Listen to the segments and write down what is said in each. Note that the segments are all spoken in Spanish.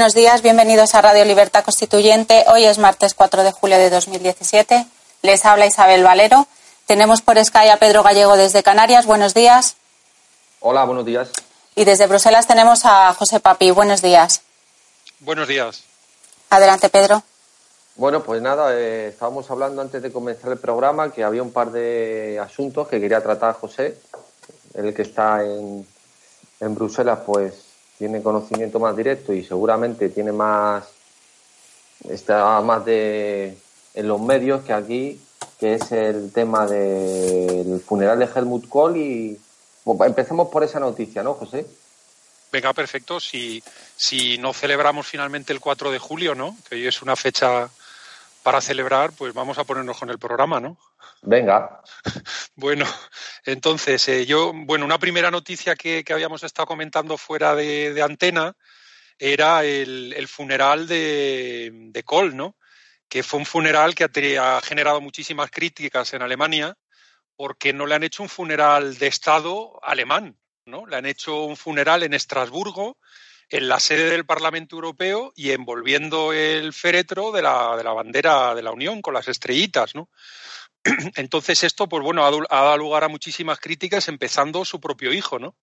Buenos días, bienvenidos a Radio Libertad Constituyente. Hoy es martes 4 de julio de 2017. Les habla Isabel Valero. Tenemos por Sky a Pedro Gallego desde Canarias. Buenos días. Hola, buenos días. Y desde Bruselas tenemos a José Papi. Buenos días. Buenos días. Adelante, Pedro. Bueno, pues nada, eh, estábamos hablando antes de comenzar el programa que había un par de asuntos que quería tratar José, el que está en, en Bruselas, pues tiene conocimiento más directo y seguramente tiene más está más de en los medios que aquí que es el tema del funeral de Helmut Kohl y empecemos por esa noticia, ¿no, José? Venga, perfecto. Si, si no celebramos finalmente el 4 de julio, ¿no? Que hoy es una fecha para celebrar, pues vamos a ponernos con el programa, ¿no? Venga. Bueno, entonces, eh, yo, bueno, una primera noticia que, habíamos estado comentando fuera de, antena era el, funeral de, de Kohl, ¿no? Que fue un funeral que ha, generado muchísimas críticas en Alemania porque no le han hecho un funeral de Estado alemán, ¿no? Le han hecho un funeral en Estrasburgo, en la sede del Parlamento Europeo y envolviendo el féretro de la, de la bandera de la Unión con las estrellitas, ¿no? Entonces esto, pues bueno, ha, dado lugar a muchísimas críticas, empezando su propio hijo, ¿no?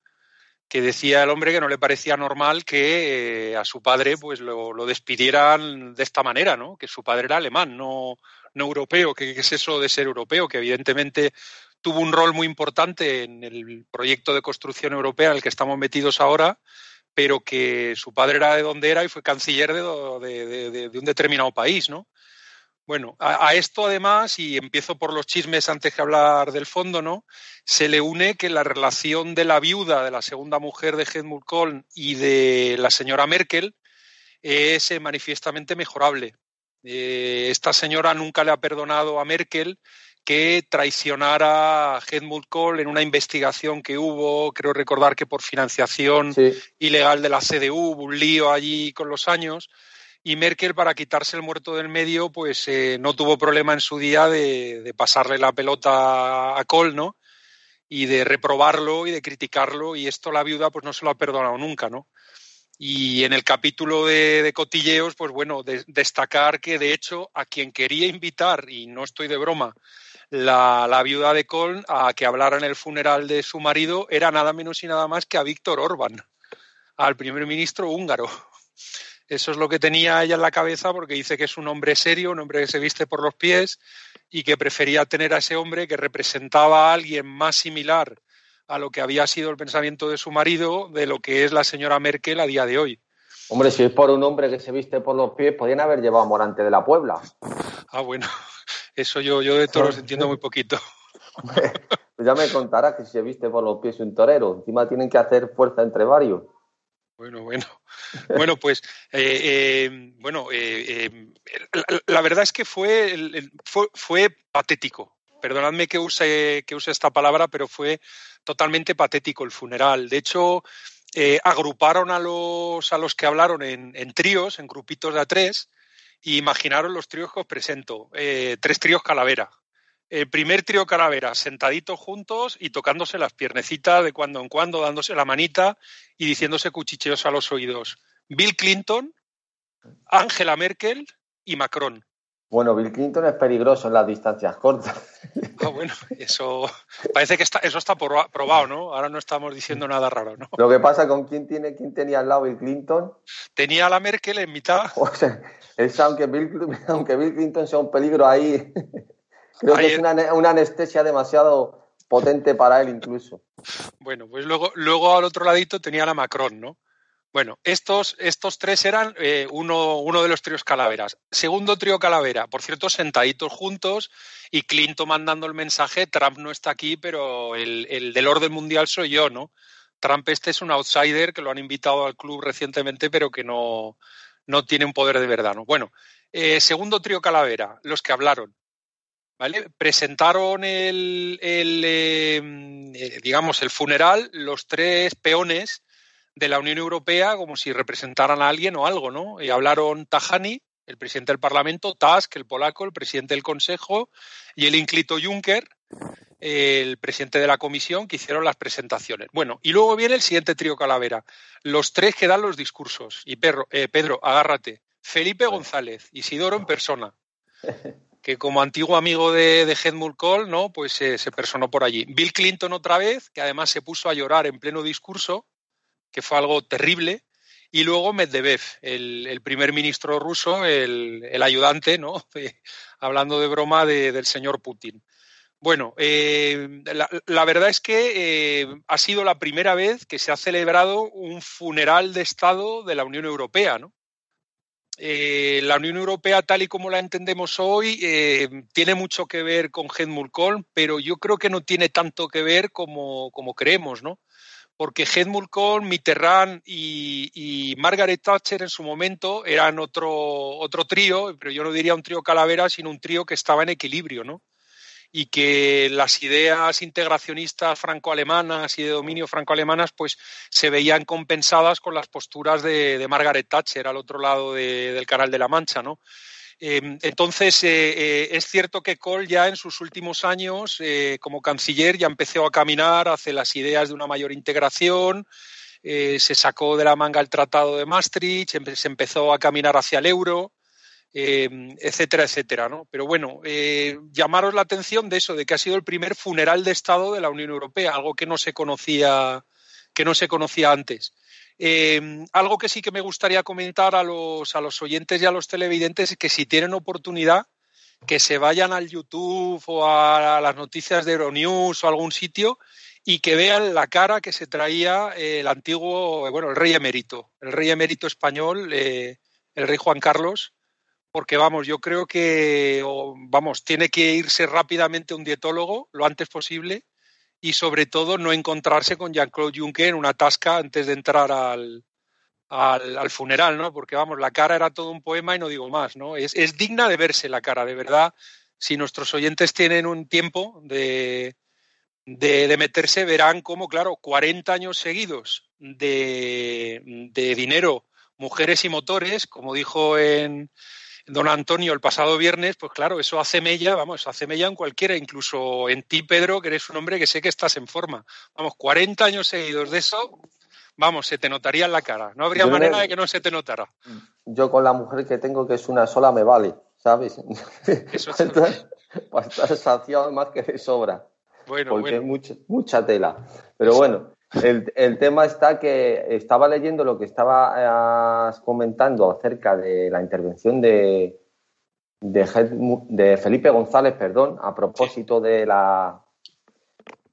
Que decía el hombre que no le parecía normal que eh, a su padre pues lo, despidieran de esta manera, ¿no? Que su padre era alemán, no, no europeo. ¿Qué, es eso de ser europeo? Que evidentemente tuvo un rol muy importante en el proyecto de construcción europea en el que estamos metidos ahora, pero que su padre era de donde era y fue canciller de, de un determinado país, ¿no? Bueno, a, esto además, y empiezo por los chismes antes que hablar del fondo, ¿no? Se le une que la relación de la viuda de la segunda mujer de Helmut Kohl y de la señora Merkel es eh, manifiestamente mejorable. Eh, esta señora nunca le ha perdonado a Merkel que traicionara a Helmut Kohl en una investigación que hubo, creo recordar que por financiación ilegal de la CDU, hubo un lío allí con los años y Merkel, para quitarse el muerto del medio, pues eh, no tuvo problema en su día de, pasarle la pelota a Kohl, ¿no? Y de reprobarlo y de criticarlo, y esto la viuda pues no se lo ha perdonado nunca, ¿no? Y en el capítulo de, cotilleos, pues bueno, destacar que de hecho a quien quería invitar, y no estoy de broma, la, la, viuda de Kohl a que hablara en el funeral de su marido era nada menos y nada más que a Víctor Orbán, al primer ministro húngaro. Eso es lo que tenía ella en la cabeza porque dice que es un hombre serio, un hombre que se viste por los pies y que prefería tener a ese hombre que representaba a alguien más similar a lo que había sido el pensamiento de su marido de lo que es la señora Merkel a día de hoy. Hombre, si es por un hombre que se viste por los pies, podrían haber llevado a Morante de la Puebla. Ah, bueno, eso yo, yo de toros entiendo muy poquito. pues ya me contarás que si se viste por los pies un torero, encima tienen que hacer fuerza entre varios. Bueno, bueno. Bueno, pues, eh, eh, bueno, eh, la, verdad es que fue, fue, patético. Perdonadme que use, que use esta palabra, pero fue totalmente patético el funeral. De hecho, agruparon a los, a los que hablaron en, en, tríos, en grupitos de a tres, y imaginaron los tríos que os presento. tres tríos calavera el primer trío calavera, sentaditos juntos y tocándose las piernecitas de cuando en cuando, dándose la manita y diciéndose cuchicheos a los oídos. Bill Clinton, Angela Merkel y Macron. Bueno, Bill Clinton es peligroso en las distancias cortas. Ah, bueno, eso parece que está, eso está probado, ¿no? Ahora no estamos diciendo nada raro, ¿no? Lo que pasa con quién tiene, quién tenía al lado Bill Clinton. Tenía a la Merkel en mitad. O sea, es aunque Bill, aunque Bill Clinton sea un peligro ahí, Creo que es una, anestesia demasiado, potente para él incluso. Bueno, pues luego, luego al otro ladito tenía a Macron, ¿no? Bueno, estos, estos tres eran eh, uno, uno, de los tríos calaveras. Segundo trío calavera, por cierto, sentaditos juntos y Clinton mandando el mensaje, Trump no está aquí, pero el, el, del orden mundial soy yo, ¿no? Trump este es un outsider que lo han invitado al club recientemente, pero que no, no tiene un poder de verdad, ¿no? Bueno, eh, segundo trío calavera, los que hablaron. ¿Vale? Presentaron el, el eh, eh, digamos, el funeral, los tres peones de la Unión Europea como si representaran a alguien o algo, ¿no? Y hablaron Tajani, el presidente del Parlamento, Tusk, el polaco, el presidente del Consejo, y el ínclito Juncker, el presidente de la Comisión, que hicieron las presentaciones. Bueno, y luego viene el siguiente trío Calavera, los tres que dan los discursos. Y eh, Pedro, agárrate. Felipe González, Isidoro en persona, que como antiguo amigo de, de Helmut Kohl, ¿no? Pues eh, se personó por allí. Bill Clinton otra vez, que además se puso a llorar en pleno discurso, que fue algo terrible. Y luego Medvedev, el, primer ministro ruso, el, ayudante, ¿no? hablando de broma del señor Putin. Bueno, eh, la, verdad es que eh, ha sido la primera vez que se ha celebrado un funeral de Estado de la Unión Europea, ¿no? Eh, la Unión Europea, tal y como la entendemos hoy, tiene mucho que ver con Helmut Kohl, pero yo creo que no tiene tanto que ver como, como creemos, ¿no? Porque Helmut Kohl, Mitterrand y, Margaret Thatcher en su momento eran otro, otro trío, pero yo no diría un trío calavera, sino un trío que estaba en equilibrio, ¿no? Y que las ideas integracionistas franco-alemanas y de dominio franco-alemanas pues se veían compensadas con las posturas de, Margaret Thatcher al otro lado del Canal de la Mancha, ¿no? Em, entonces, eh, eh, es cierto que Kohl ya en sus últimos años eh, como canciller ya empezó a caminar hacia las ideas de una mayor integración, se sacó de la manga el Tratado de Maastricht, se empezó a caminar hacia el euro, em, etcétera, etcétera. ¿no? Pero bueno, llamaros la atención de eso, de que ha sido el primer funeral de Estado de la Unión Europea, algo que no se conocía, que no se conocía antes. Eh, algo que sí que me gustaría comentar a los, a los oyentes y a los televidentes es que si tienen oportunidad, que se vayan al YouTube o a las noticias de Euronews o algún sitio y que vean la cara que se traía el antiguo, bueno, el rey emérito, el rey emérito español, eh, el rey Juan Carlos, porque vamos, yo creo que, vamos, tiene que irse rápidamente un dietólogo lo antes posible y sobre todo no encontrarse con Jean-Claude Juncker en una tasca antes de entrar al, al, funeral, ¿no? Porque vamos, la cara era todo un poema y no digo más, ¿no? Es, es digna de verse la cara, de verdad. Si nuestros oyentes tienen un tiempo de, de, de meterse, verán cómo, claro, 40 años seguidos de, de dinero, mujeres y motores, como dijo en, don Antonio el pasado viernes, pues claro, eso hace mella, vamos, hace mella en cualquiera, incluso en ti, Pedro, que eres un hombre que sé que estás en forma. Vamos, 40 años seguidos de eso, vamos, se te notaría en la cara. No habría manera de que no se te notara. Yo con la mujer que tengo, que es una sola, me vale, ¿sabes? Eso es Para estar saciado más que de sobra. Bueno, porque Mucha, mucha tela. Pero bueno, el, tema está que estaba leyendo lo que estabas comentando acerca de la intervención de, de, Felipe González, perdón, a propósito de la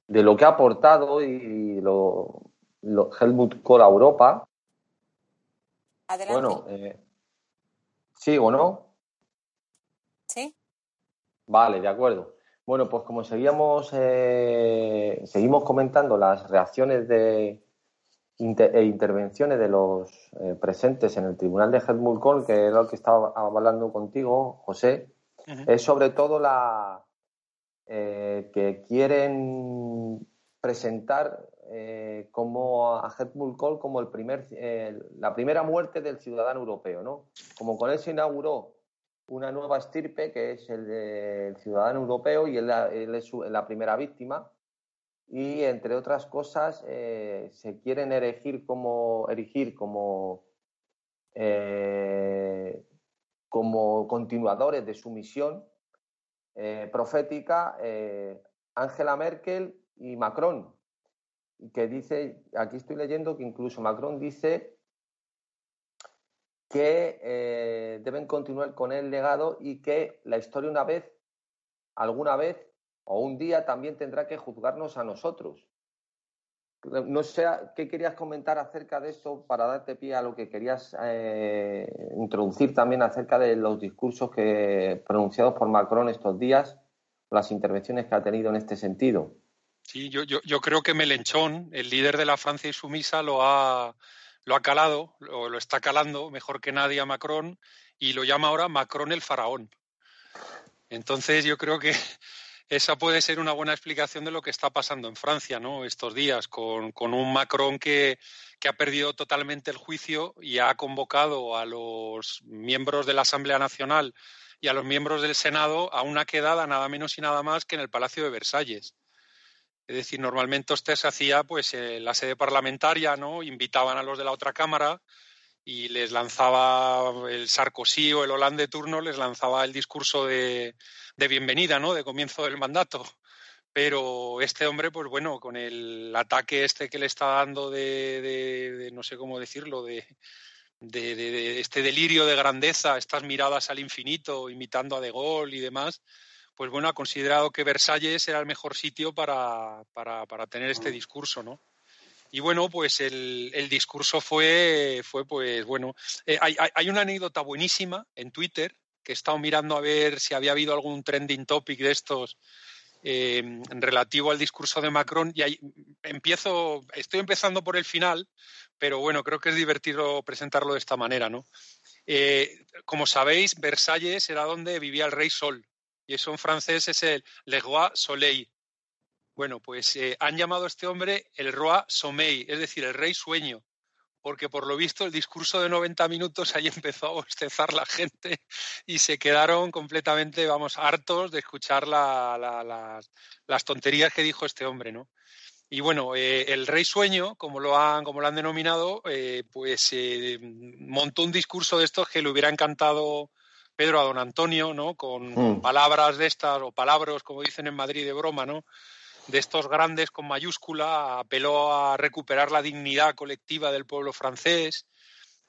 de lo que ha aportado y lo, Helmut Kohl a Europa. Adelante. Bueno, eh, ¿sí o no? Sí. Vale, de acuerdo. Bueno, pues como seguíamos, eh, seguimos comentando las reacciones de, e intervenciones de los eh, presentes en el Tribunal de Kohl, que es lo que estaba hablando contigo, José, es sobre todo la eh, que quieren presentar como a Kohl como el primer, la primera muerte del ciudadano europeo, ¿no? Como con él se inauguró una nueva estirpe que es el del ciudadano europeo y él, es la primera víctima. Y entre otras cosas, eh, se quieren erigir como, erigir como, eh, como continuadores de su misión eh, profética Angela Merkel y Macron. Que dice, aquí estoy leyendo que incluso Macron dice que eh, deben continuar con el legado y que la historia una vez, alguna vez, o un día también tendrá que juzgarnos a nosotros. No sé qué querías comentar acerca de esto para darte pie a lo que querías eh, introducir también acerca de los discursos que pronunciados por Macron estos días, las intervenciones que ha tenido en este sentido. Sí, yo, yo, creo que Melenchón, el líder de la Francia insumisa, lo ha, lo ha calado, o lo está calando mejor que nadie a Macron y lo llama ahora Macron el faraón. Entonces yo creo que esa puede ser una buena explicación de lo que está pasando en Francia, ¿no? Estos días, con, un Macron que, ha perdido totalmente el juicio y ha convocado a los miembros de la Asamblea Nacional y a los miembros del Senado a una quedada nada menos y nada más que en el Palacio de Versalles. Es decir, normalmente usted se hacía pues en la sede parlamentaria, ¿no? Invitaban a los de la otra cámara y les lanzaba el Sarkozy o el Hollande de turno, les lanzaba el discurso de, bienvenida, ¿no? De comienzo del mandato. Pero este hombre, pues bueno, con el ataque este que le está dando de, no sé cómo decirlo, de, de, este delirio de grandeza, estas miradas al infinito, imitando a De Gaulle y demás, pues bueno, ha considerado que Versalles era el mejor sitio para, para, para tener este discurso, ¿no? Y bueno, pues el, discurso fue, fue pues bueno, eh, hay, una anécdota buenísima en Twitter que he estado mirando a ver si había habido algún trending topic de estos eh, relativo al discurso de Macron y ahí empiezo, estoy empezando por el final, pero bueno, creo que es divertido presentarlo de esta manera, ¿no? Eh, como sabéis, Versalles era donde vivía el rey Sol y eso en francés es el Le Roi Soleil, bueno, pues eh, han llamado a este hombre el Roi Sommeil, es decir, el rey sueño, porque por lo visto el discurso de 90 minutos ahí empezó a bostezar la gente y se quedaron completamente, vamos, hartos de escuchar las tonterías que dijo este hombre, ¿no? Y bueno, eh, el rey sueño, como lo han, como lo han denominado, eh, pues montó un discurso de estos que le hubiera encantado Pedro a don Antonio, ¿no? Con, mm. palabras de estas, o palabras, como dicen en Madrid de broma, ¿no? de estos grandes con mayúscula, apeló a recuperar la dignidad colectiva del pueblo francés.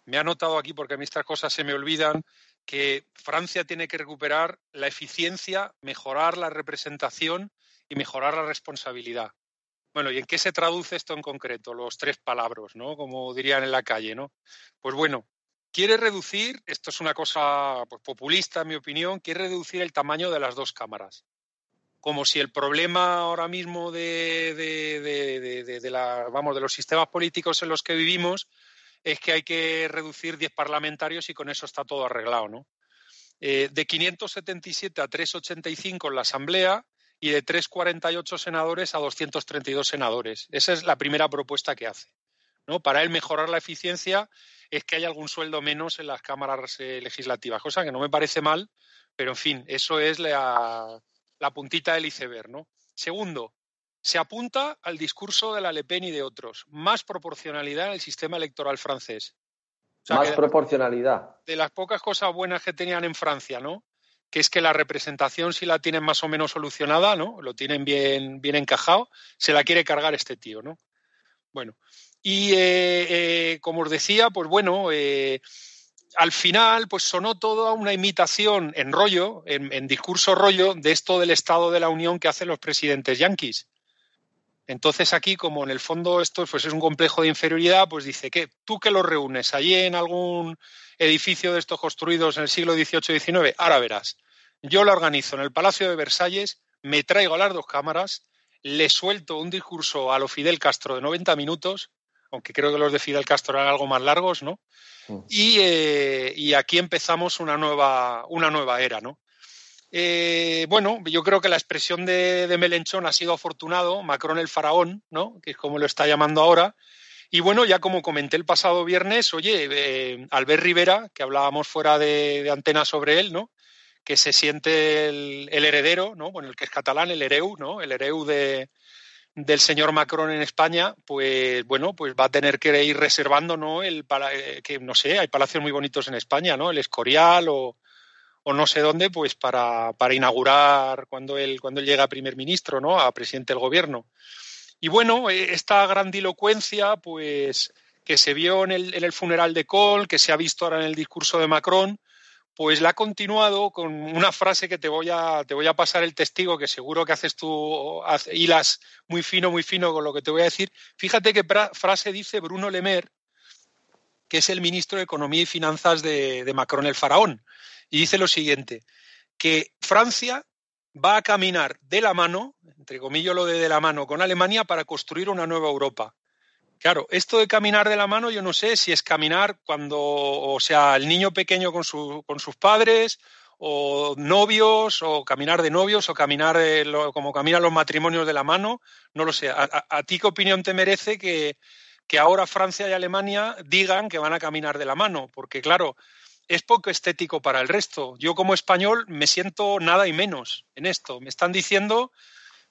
Me ha notado aquí, porque a mí estas cosas se me olvidan, que Francia tiene que recuperar la eficiencia, mejorar la representación y mejorar la responsabilidad. Bueno, ¿y en qué se traduce esto en concreto? Los tres palabras, ¿no? Como dirían en la calle, ¿no? Pues bueno, quiere reducir, esto es una cosa pues, populista en mi opinión, quiere reducir el tamaño de las dos cámaras como si el problema ahora mismo de, los sistemas políticos en los que vivimos es que hay que reducir 10 parlamentarios y con eso está todo arreglado, ¿no? Eh, de 577 a 385 en la Asamblea y de 348 senadores a 232 senadores. Esa es la primera propuesta que hace. ¿No? Para él mejorar la eficiencia es que haya algún sueldo menos en las cámaras eh, legislativas, cosa que no me parece mal, pero en fin, eso es la, la puntita del iceberg, ¿no? Segundo, se apunta al discurso de la Le Pen y de otros, más proporcionalidad en el sistema electoral francés. más proporcionalidad. De las pocas cosas buenas que tenían en Francia, ¿no? Que es que la representación si la tienen más o menos solucionada, ¿no? Lo tienen bien, bien encajado, se la quiere cargar este tío, ¿no? Bueno, y eh, eh, como os decía, pues bueno, eh, al final, pues sonó todo a una imitación en rollo, en, discurso rollo, de esto del Estado de la Unión que hacen los presidentes yanquis. Entonces aquí, como en el fondo esto pues es un complejo de inferioridad, pues dice que tú que lo reúnes allí en algún edificio de estos construidos en el siglo XVIII-XIX, ahora verás. Yo lo organizo en el Palacio de Versalles, me traigo a las dos cámaras, le suelto un discurso a lo Fidel Castro de 90 minutos, aunque creo que los de Fidel Castro eran algo más largos, ¿no? Mm. Eh, y, aquí empezamos una nueva, una nueva era, ¿no? Eh, bueno, yo creo que la expresión de, Melenchón ha sido afortunado, Macron el faraón, ¿no? Que es como lo está llamando ahora. Y bueno, ya como comenté el pasado viernes, oye, eh, Albert Rivera, que hablábamos fuera de, antena sobre él, ¿no? Que se siente el, el, heredero, ¿no? Bueno, el que es catalán, el hereu, ¿no? El hereu de, del señor Macron en España, pues bueno, pues va a tener que ir reservando, ¿no? El eh, que no sé, hay palacios muy bonitos en España, ¿no? El Escorial o, o no sé dónde, pues para, para inaugurar cuando él cuando llega a primer ministro, ¿no? A presidente del gobierno. Y bueno, eh, esta grandilocuencia, pues que se vio en el, en el funeral de Kohl, que se ha visto ahora en el discurso de Macron, pues la ha continuado con una frase que te voy a, te voy a pasar el testigo, que seguro que haces tú, hilas muy fino, muy fino con lo que te voy a decir. Fíjate qué frase dice Bruno Lemer, que es el ministro de Economía y Finanzas de, de Macron el Faraón. Y dice lo siguiente, que Francia va a caminar de la mano, entre comillas lo de de la mano, con Alemania para construir una nueva Europa. Claro, esto de caminar de la mano, yo no sé si es caminar cuando, o sea, el niño pequeño con, su, con sus padres, o novios, o caminar de novios, o caminar como caminan los matrimonios de la mano, no lo sé. ¿A, ti qué opinión te merece que, que ahora Francia y Alemania digan que van a caminar de la mano? Porque, claro, es poco estético para el resto. Yo como español me siento nada y menos en esto. Me están diciendo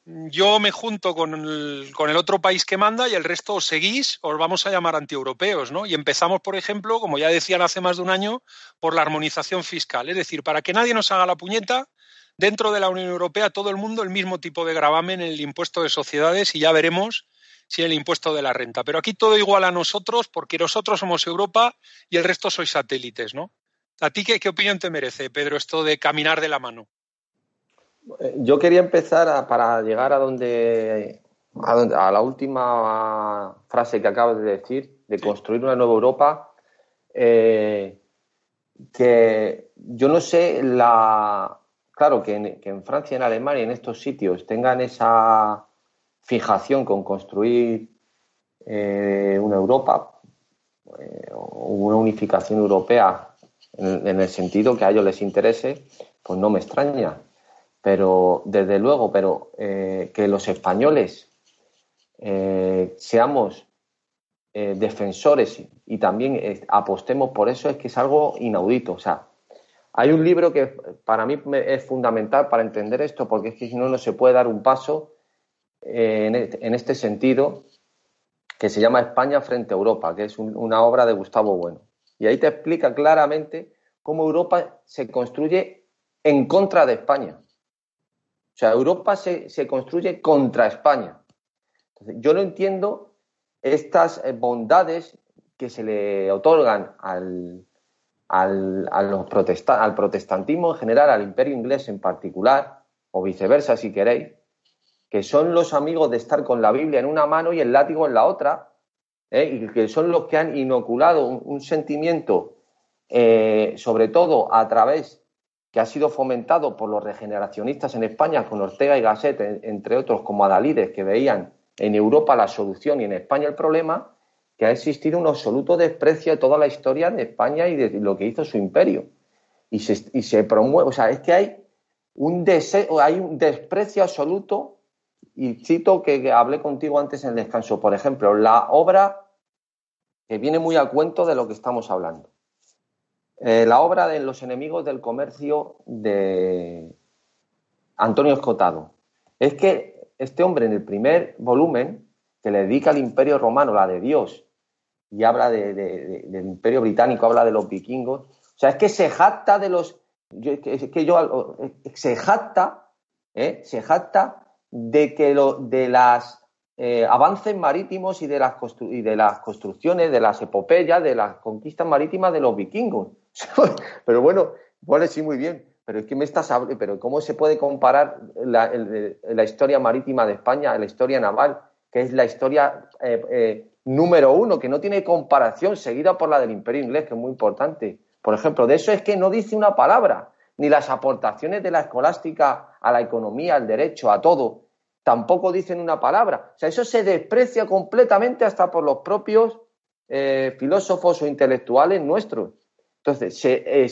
yo me junto con el, otro país que manda y el resto os seguís, os vamos a llamar antieuropeos, ¿no? Y empezamos, por ejemplo, como ya decían hace más de un año, por la armonización fiscal. Es decir, para que nadie nos haga la puñeta, dentro de la Unión Europea todo el mundo el mismo tipo de gravamen en el impuesto de sociedades y ya veremos si el impuesto de la renta. Pero aquí todo igual a nosotros porque nosotros somos Europa y el resto sois satélites, ¿no? ¿A ti qué, qué opinión te merece, Pedro, esto de caminar de la mano? Eh, yo quería empezar para llegar a donde, a la última frase que acabas de decir, de construir una nueva Europa, eh, que yo no sé la claro que en, Francia, en Alemania, en estos sitios tengan esa fijación con construir eh, una Europa o una unificación europea en, en, el sentido que a ellos les interese, pues no me extraña pero desde luego, pero eh, que los españoles eh, seamos eh, defensores y también apostemos por eso es que es algo inaudito. O sea, hay un libro que para mí es fundamental para entender esto, porque es que si no, no se puede dar un paso en, este sentido, que se llama España frente a Europa, que es una obra de Gustavo Bueno. Y ahí te explica claramente cómo Europa se construye en contra de España. O sea, Europa se, construye contra España. yo no entiendo estas eh, bondades que se le otorgan al, al, al protestantismo en general, al imperio inglés en particular, o viceversa si queréis, que son los amigos de estar con la Biblia en una mano y el látigo en la otra, ¿eh? y que son los que han inoculado un, sentimiento, eh, sobre todo a través que ha sido fomentado por los regeneracionistas en España, con Ortega y Gasset, entre otros, como Adalides, que veían en Europa la solución y en España el problema, que ha existido un absoluto desprecio de toda la historia de España y de lo que hizo su imperio. Y se, promueve, o sea, es que hay un, deseo, hay un desprecio absoluto, y cito que, hablé contigo antes en el descanso, por ejemplo, la obra que viene muy a cuento de lo que estamos hablando. Eh, la obra de Los enemigos del comercio de Antonio Escotado. Es que este hombre en el primer volumen, que le dedica al imperio romano, la de Dios, y habla del imperio británico, habla de los vikingos, o sea, es que se jacta de los... es que yo... Se jacta, ¿eh? se jacta de que lo, de las eh, avances marítimos y de, las y de las construcciones, de las epopeyas, de las conquistas marítimas de los vikingos. pero bueno, vale, sí, muy bien. Pero es que me estás hablando, pero ¿cómo se puede comparar la, historia marítima de España, la historia naval, que es la historia eh, eh, número uno, que no tiene comparación, seguida por la del Imperio Inglés, que es muy importante? Por ejemplo, de eso es que no dice una palabra, ni las aportaciones de la escolástica a la economía, al derecho, a todo, tampoco dicen una palabra. O sea, eso se desprecia completamente hasta por los propios eh, filósofos o intelectuales nuestros. Entonces, eh,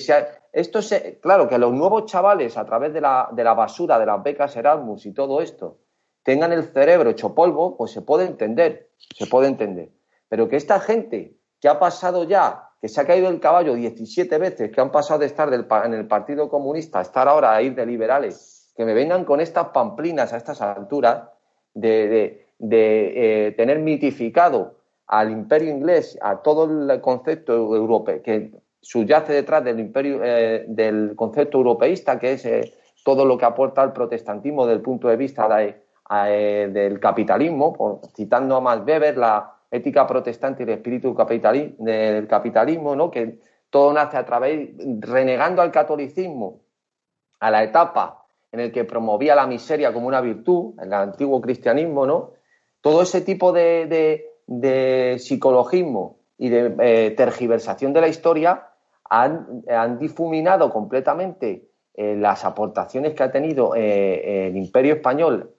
esto se, claro, que los nuevos chavales, a través de la, de la basura, de las becas Erasmus y todo esto, tengan el cerebro hecho polvo, pues se puede entender, se puede entender. Pero que esta gente que ha pasado ya, que se ha caído el caballo 17 veces, que han pasado de estar en el Partido Comunista a estar ahora a ir de liberales, que me vengan con estas pamplinas a estas alturas de, eh, tener mitificado al imperio inglés, a todo el concepto europeo, que subyace detrás del imperio, eh, del concepto europeísta, que es eh, todo lo que aporta el protestantismo desde el punto de vista eh, del capitalismo, citando a Max Weber, la ética protestante y el espíritu del capitalismo, ¿no? que todo nace a través, renegando al catolicismo, a la etapa en el que promovía la miseria como una virtud, el antiguo cristianismo, ¿no? Todo ese tipo de, psicologismo y de tergiversación de la historia han, difuminado completamente eh, las aportaciones que ha tenido eh, el imperio español.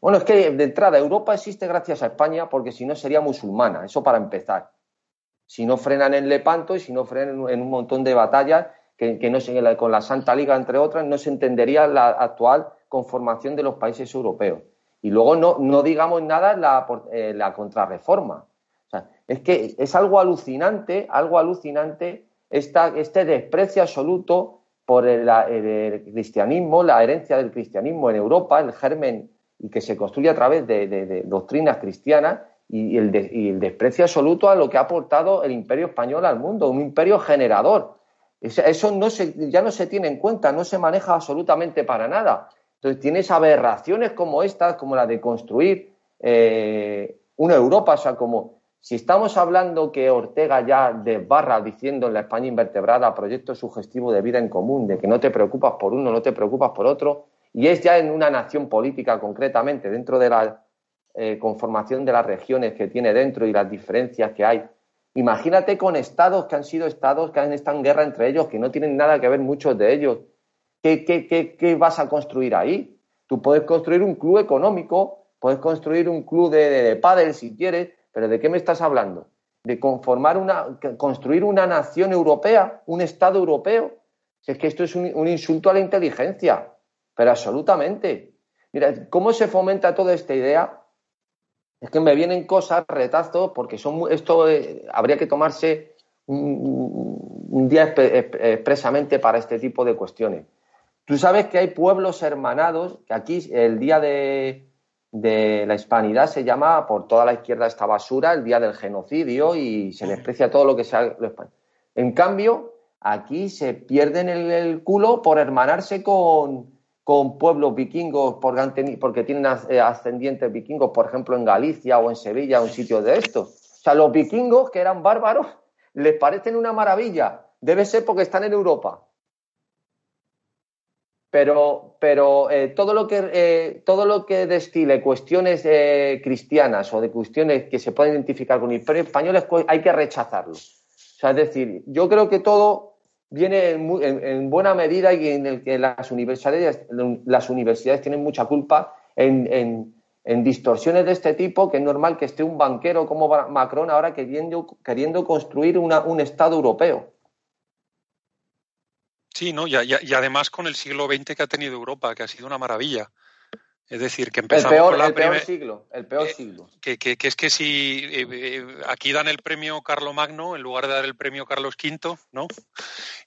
bueno, es que de entrada Europa existe gracias a España porque si no sería musulmana, eso para empezar si no frenan en Lepanto y si no frenan en un montón de batallas que, no se, con la Santa Liga, entre otras, no se entendería la actual conformación de los países europeos. Y luego no, no digamos nada la, eh, la contrarreforma. es que es algo alucinante, algo alucinante este desprecio absoluto por el, cristianismo, la herencia del cristianismo en Europa, el germen y que se construye a través de doctrinas cristianas y el, desprecio absoluto a lo que ha aportado el imperio español al mundo, un imperio generador. Eso ya no se tiene en cuenta, no se maneja absolutamente para nada. Entonces tienes aberraciones como estas, como la de construir eh, una Europa, o sea, como si estamos hablando que Ortega ya desbarra diciendo en la España invertebrada proyecto sugestivo de vida en común, de que no te preocupas por uno, no te preocupas por otro, y es ya en una nación política concretamente, dentro de la eh, conformación de las regiones que tiene dentro y las diferencias que hay. Imagínate con estados que han sido estados que han estado en guerra entre ellos, que no tienen nada que ver muchos de ellos. ¿Qué, vas a construir ahí? Tú puedes construir un club económico, puedes construir un club de, de, pádel si quieres, pero ¿de qué me estás hablando? ¿De conformar una, construir una nación europea, un Estado europeo? es que esto es un, insulto a la inteligencia, pero absolutamente. Mira, ¿cómo se fomenta toda esta idea? es que me vienen cosas, retazos, porque son esto eh, habría que tomarse un, día expresamente para este tipo de cuestiones. Tú sabes que hay pueblos hermanados, que aquí el día de, la hispanidad se llama por toda la izquierda esta basura, el día del genocidio y se desprecia todo lo que sea. En cambio, aquí se pierden el culo por hermanarse con, con pueblos vikingos porque tienen eh, ascendientes vikingos, por ejemplo, en Galicia o en Sevilla, un sitio de estos. O sea, los vikingos, que eran bárbaros, les parecen una maravilla. Debe ser porque están en Europa. Pero, pero eh, todo, lo que, eh, todo lo que destile cuestiones cristianas o de cuestiones que se pueden identificar con el imperio español hay que rechazarlo. O sea, es decir, yo creo que todo viene en, buena medida y en el que las universidades, las universidades tienen mucha culpa en, distorsiones de este tipo, que es normal que esté un banquero como Macron ahora queriendo, queriendo construir un Estado europeo. Sí, ¿no? Y, y, además con el siglo XX que ha tenido Europa, que ha sido una maravilla. Es decir, que empezamos el peor, con la el peor siglo, el peor eh, siglo. Que, que, es que si eh, eh, aquí dan el premio Carlo Magno en lugar de dar el premio Carlos V, ¿no?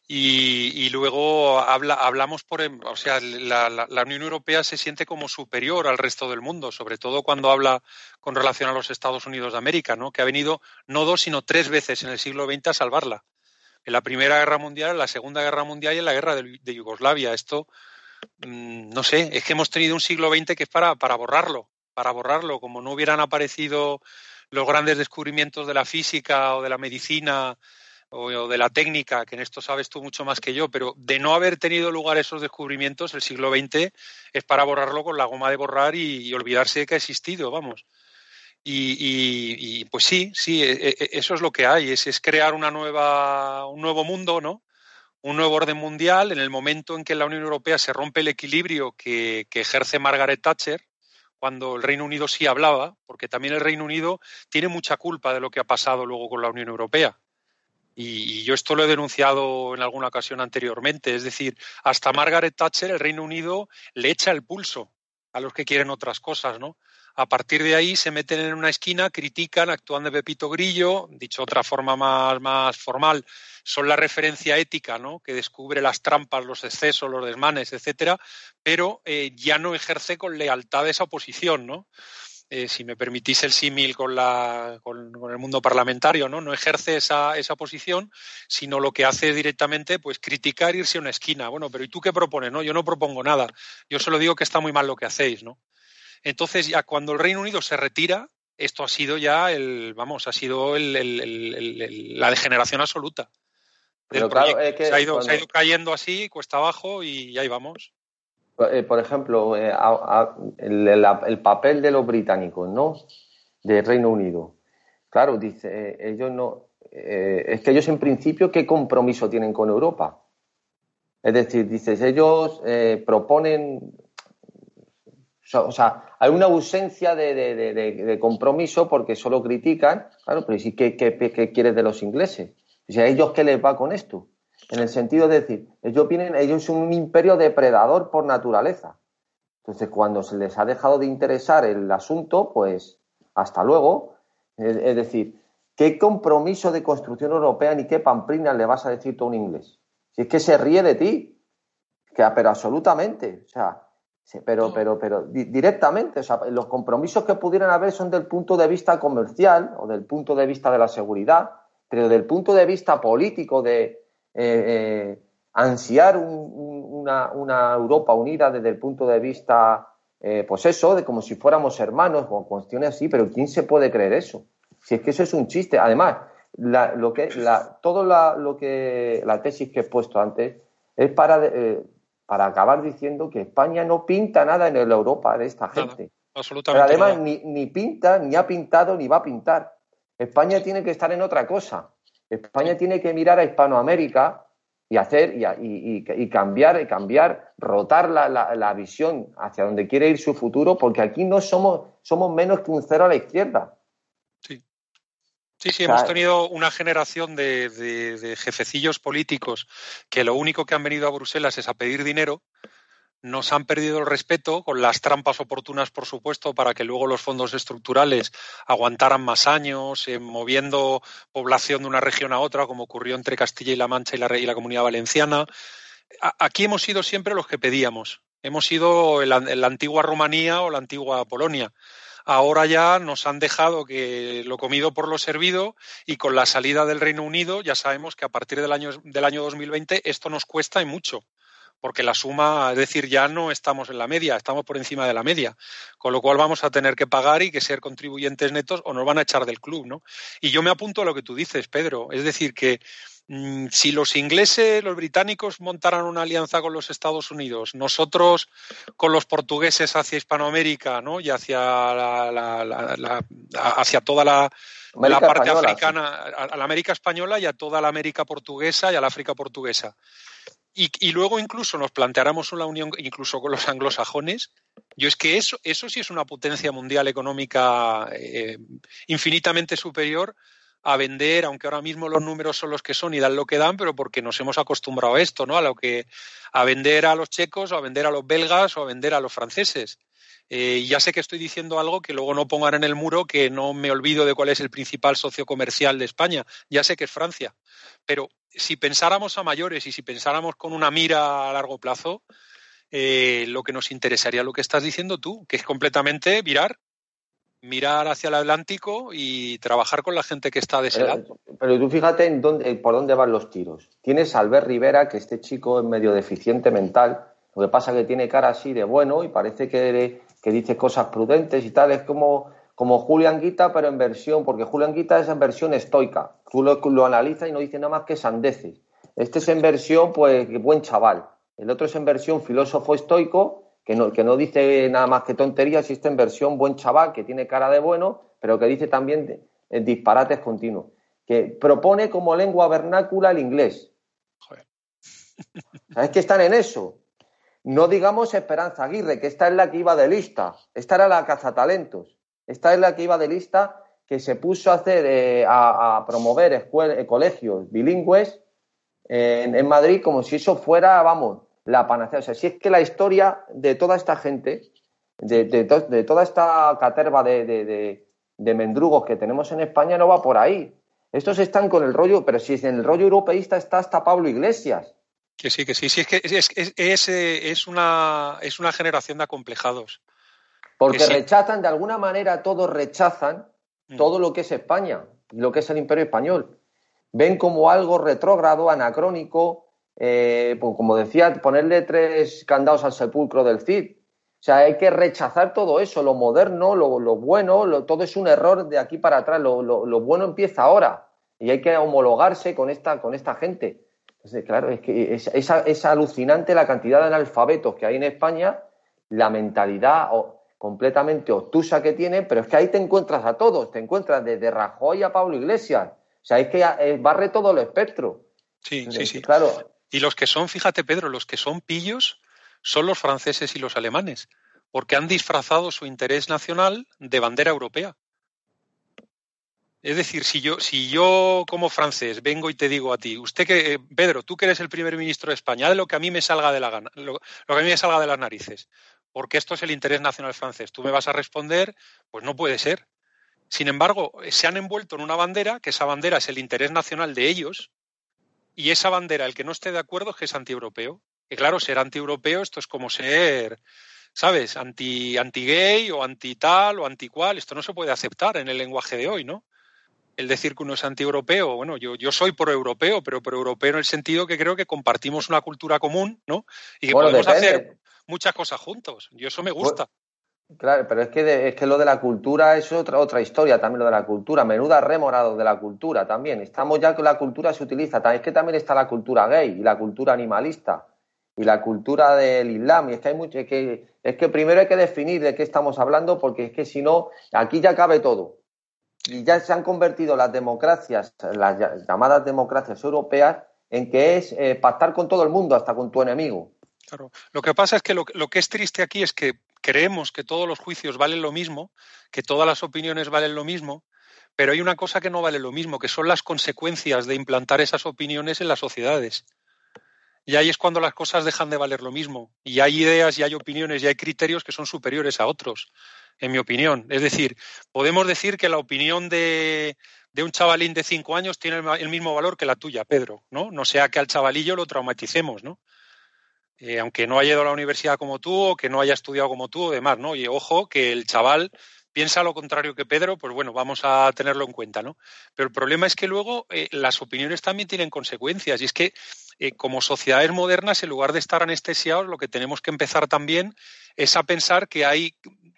Y, luego habla, hablamos por, em, o sea, la, la, Unión Europea se siente como superior al resto del mundo, sobre todo cuando habla con relación a los Estados Unidos de América, ¿no? Que ha venido no dos sino tres veces en el siglo XX a salvarla. En la Primera Guerra Mundial, en la Segunda Guerra Mundial y en la Guerra de Yugoslavia. Esto Mm, no sé, es que hemos tenido un siglo XX que es para, para borrarlo, para borrarlo, como no hubieran aparecido los grandes descubrimientos de la física o de la medicina o, de la técnica, que en esto sabes tú mucho más que yo, pero de no haber tenido lugar esos descubrimientos, el siglo XX es para borrarlo con la goma de borrar y, olvidarse de que ha existido, vamos. Y, pues sí, sí, e, e, e, eso es lo que hay, es, es crear una nueva, un nuevo mundo, ¿no? un nuevo orden mundial en el momento en que la Unión Europea se rompe el equilibrio que, ejerce Margaret Thatcher, cuando el Reino Unido sí hablaba, porque también el Reino Unido tiene mucha culpa de lo que ha pasado luego con la Unión Europea. Y, yo esto lo he denunciado en alguna ocasión anteriormente. Es decir, hasta Margaret Thatcher, el Reino Unido le echa el pulso a los que quieren otras cosas, ¿no? A partir de ahí se meten en una esquina, critican, actúan de Pepito Grillo, dicho otra forma más, más formal, son la referencia ética, ¿no? Que descubre las trampas, los excesos, los desmanes, etcétera, pero eh, ya no ejerce con lealtad esa oposición, ¿no? Eh, si me permitís el símil con, la, con, el mundo parlamentario, ¿no? No ejerce esa, esa posición, sino lo que hace directamente, pues criticar, irse a una esquina. Bueno, pero ¿y tú qué propones? No, yo no propongo nada. Yo solo digo que está muy mal lo que hacéis, ¿no? Entonces, ya cuando el Reino Unido se retira, esto ha sido ya el, vamos, ha sido la degeneración absoluta. Pero claro, es que se, ha ido, cayendo así, cuesta abajo y ahí vamos. Eh, por ejemplo, eh, el, papel de los británicos, ¿no? Del Reino Unido. Claro, dice, eh, ellos no. es que ellos en principio, ¿qué compromiso tienen con Europa? Es decir, dices, ellos proponen. O sea, hay una ausencia de, compromiso porque solo critican. Claro, pero ¿sí qué, quieres de los ingleses? O sea, ¿ellos qué les va con esto? En el sentido de decir, ellos, vienen, ellos son un imperio depredador por naturaleza. Entonces, cuando se les ha dejado de interesar el asunto, pues hasta luego. Es, decir, ¿qué compromiso de construcción europea ni qué pamplina le vas a decir tú a un inglés? Si es que se ríe de ti, que, pero absolutamente, o sea, pero, pero, pero directamente, o sea, los compromisos que pudieran haber son del punto de vista comercial o del punto de vista de la seguridad, pero del punto de vista político de, eh, eh, ansiar una, Europa unida desde el punto de vista, eh, pues eso, de como si fuéramos hermanos, con cuestiones así, pero ¿quién se puede creer eso? Si es que eso es un chiste. Además, lo que, la, todo lo que, la tesis que he puesto antes es para, para acabar diciendo que España no pinta nada en la Europa de esta gente. absolutamente. Pero además, ni, ni pinta, ni ha pintado, ni va a pintar. España tiene que estar en otra cosa. España tiene que mirar a Hispanoamérica y hacer y, cambiar, cambiar, rotar la, visión hacia donde quiere ir su futuro, porque aquí no somos, somos menos que un cero a la izquierda. Sí. Sí, hemos tenido una generación de, de, jefecillos políticos que lo único que han venido a Bruselas es a pedir dinero nos han perdido el respeto con las trampas oportunas, por supuesto, para que luego los fondos estructurales aguantaran más años, eh, moviendo población de una región a otra, como ocurrió entre Castilla y La Mancha y la, y la Comunidad Valenciana. aquí hemos sido siempre los que pedíamos. Hemos sido la, antigua Rumanía o la antigua Polonia ahora ya nos han dejado que lo comido por lo servido y con la salida del Reino Unido ya sabemos que a partir del año, del año 2020 esto nos cuesta y mucho porque la suma, es decir, ya no estamos en la media, estamos por encima de la media, con lo cual vamos a tener que pagar y que ser contribuyentes netos o nos van a echar del club, ¿no? Y yo me apunto a lo que tú dices, Pedro, es decir, que si los ingleses, los británicos montaran una alianza con los Estados Unidos, nosotros con los portugueses hacia Hispanoamérica, ¿no? Y hacia la, hacia toda la, parte africana, a la América española y a toda la América portuguesa y a la África portuguesa y, luego incluso nos planteáramos una unión incluso con los anglosajones, yo es que eso, eso sí es una potencia mundial económica eh, infinitamente superior a vender, aunque ahora mismo los números son los que son y dan lo que dan, pero porque nos hemos acostumbrado a esto, ¿no? A lo que a vender a los checos o a vender a los belgas o a vender a los franceses. Eh, ya sé que estoy diciendo algo que luego no pongan en el muro, que no me olvido de cuál es el principal socio comercial de España. Ya sé que es Francia. Pero si pensáramos a mayores y si pensáramos con una mira a largo plazo, eh, lo que nos interesaría lo que estás diciendo tú, que es completamente mirar, mirar hacia el Atlántico y trabajar con la gente que está de ese lado. Pero tú fíjate en dónde, por dónde van los tiros. Tienes a Albert Rivera, que este chico es medio deficiente mental, lo que pasa es que tiene cara así de bueno y parece que, que dice cosas prudentes y tal, es como como Julián Guita, pero en versión, porque Julián Guita es en versión estoica. Tú lo, lo analizas y no dice nada más que sandeces. Este es en versión, pues, buen chaval. El otro es en versión filósofo estoico, que no, que no dice nada más que tonterías, y este en versión buen chaval, que tiene cara de bueno, pero que dice también disparates continuos. Que propone como lengua vernácula el inglés. Joder. ¿Sabes que están en eso? No digamos Esperanza Aguirre, que esta es la que iba de lista. Esta era la cazatalentos. Esta es la que iba de lista que se puso a hacer, eh, a, promover eh, colegios bilingües en, Madrid como si eso fuera, vamos, la panacea. O sea, si es que la historia de toda esta gente, de, toda esta caterva de, mendrugos que tenemos en España no va por ahí. Estos están con el rollo, pero si en el rollo europeísta está hasta Pablo Iglesias. Que sí, que sí, sí, es que es, es, una, es una generación de acomplejados. Porque rechazan, de alguna manera, todos rechazan mm. todo lo que es España, lo que es el imperio español. Ven como algo retrógrado, anacrónico, eh, pues, como decía, ponerle tres candados al sepulcro del Cid. O sea, hay que rechazar todo eso, lo moderno, lo, bueno, todo es un error de aquí para atrás, lo, bueno empieza ahora y hay que homologarse con esta, con esta gente. claro, es que es, alucinante la cantidad de analfabetos que hay en España, la mentalidad completamente obtusa que tiene, pero es que ahí te encuentras a todos, te encuentras desde Rajoy a Pablo Iglesias. O sea, es que eh, barre todo el espectro. Sí, sí, sí. Claro. Y los que son, fíjate, Pedro, los que son pillos son los franceses y los alemanes, porque han disfrazado su interés nacional de bandera europea. Es decir, si yo, si yo como francés vengo y te digo a ti, usted que, eh, Pedro, tú que eres el primer ministro de España, de lo que a mí me salga de la gana, lo, que a mí me salga de las narices, porque esto es el interés nacional francés. Tú me vas a responder, pues no puede ser. Sin embargo, se han envuelto en una bandera, que esa bandera es el interés nacional de ellos, y esa bandera, el que no esté de acuerdo es que es antieuropeo. Y claro, ser antieuropeo, esto es como ser, ¿sabes? Anti, anti gay o anti tal o anti cual. Esto no se puede aceptar en el lenguaje de hoy, ¿no? el decir que uno es anti-europeo, bueno, yo, yo soy pro-europeo, pero pro-europeo en el sentido que creo que compartimos una cultura común, ¿no? Y que podemos hacer muchas cosas juntos. Y eso me gusta. Claro, pero es que, es que lo de la cultura es otra, otra historia, también lo de la cultura. Menuda remorado de la cultura también. Estamos ya que la cultura se utiliza. Es que también está la cultura gay y la cultura animalista y la cultura del Islam. Y es que hay mucho, que, es que primero hay que definir de qué estamos hablando, porque es que si no, aquí ya cabe todo y ya se han convertido las democracias, las llamadas democracias europeas, en que es eh, pactar con todo el mundo, hasta con tu enemigo. Claro. Lo que pasa es que lo, que es triste aquí es que creemos que todos los juicios valen lo mismo, que todas las opiniones valen lo mismo, pero hay una cosa que no vale lo mismo, que son las consecuencias de implantar esas opiniones en las sociedades. Y ahí es cuando las cosas dejan de valer lo mismo. Y hay ideas y hay opiniones y hay criterios que son superiores a otros en mi opinión. Es decir, podemos decir que la opinión de, un chavalín de cinco años tiene el, mismo valor que la tuya, Pedro, ¿no? No sea que al chavalillo lo traumaticemos, ¿no? Eh, aunque no haya ido a la universidad como tú o que no haya estudiado como tú o demás, ¿no? Y ojo, que el chaval piensa lo contrario que Pedro, pues bueno, vamos a tenerlo en cuenta, ¿no? Pero el problema es que luego eh, las opiniones también tienen consecuencias y es que eh, como sociedades modernas, en lugar de estar anestesiados, lo que tenemos que empezar también es a pensar que hay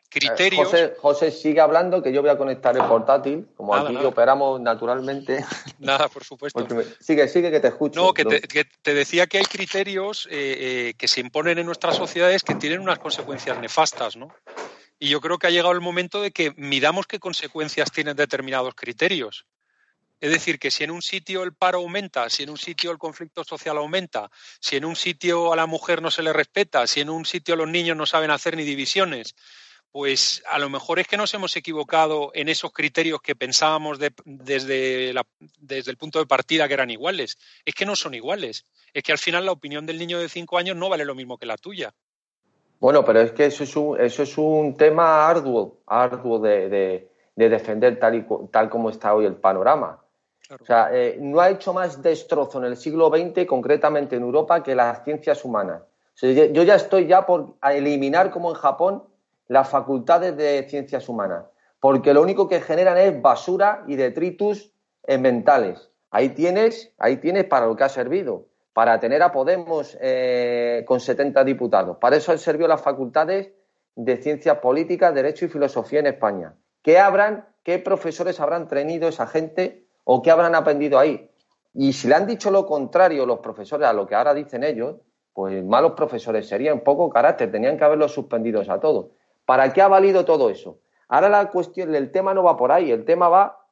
criterios. José, sigue hablando que yo voy a conectar el portátil, como aquí operamos naturalmente. Nada, por supuesto. sigue, sigue que te escucho. No, que te, decía que hay criterios eh, eh, que se imponen en nuestras sociedades que tienen unas consecuencias nefastas, ¿no? Y yo creo que ha llegado el momento de que midamos qué consecuencias tienen determinados criterios. Es decir, que si en un sitio el paro aumenta, si en un sitio el conflicto social aumenta, si en un sitio a la mujer no se le respeta, si en un sitio los niños no saben hacer ni divisiones, pues a lo mejor es que nos hemos equivocado en esos criterios que pensábamos desde, desde el punto de partida que eran iguales. Es que no son iguales. Es que al final la opinión del niño de cinco años no vale lo mismo que la tuya. Bueno, pero es que eso es un, eso es un tema arduo, arduo de, defender tal, y, tal como está hoy el panorama. O sea, eh, no ha hecho más destrozo en el siglo XX, concretamente en Europa, que las ciencias humanas. yo ya estoy ya por eliminar, como en Japón, las facultades de ciencias humanas, porque lo único que generan es basura y detritus mentales. Ahí tienes, ahí tienes para lo que ha servido, para tener a Podemos eh, con 70 diputados. Para eso han servido las facultades de ciencias políticas, derecho y filosofía en España. ¿Qué habrán, qué profesores habrán tenido esa gente o qué habrán aprendido ahí? Y si le han dicho lo contrario los profesores a lo que ahora dicen ellos, pues malos profesores serían poco carácter, tenían que haberlos suspendidos a todos. ¿Para qué ha valido todo eso? Ahora la cuestión, el tema no va por ahí, el tema va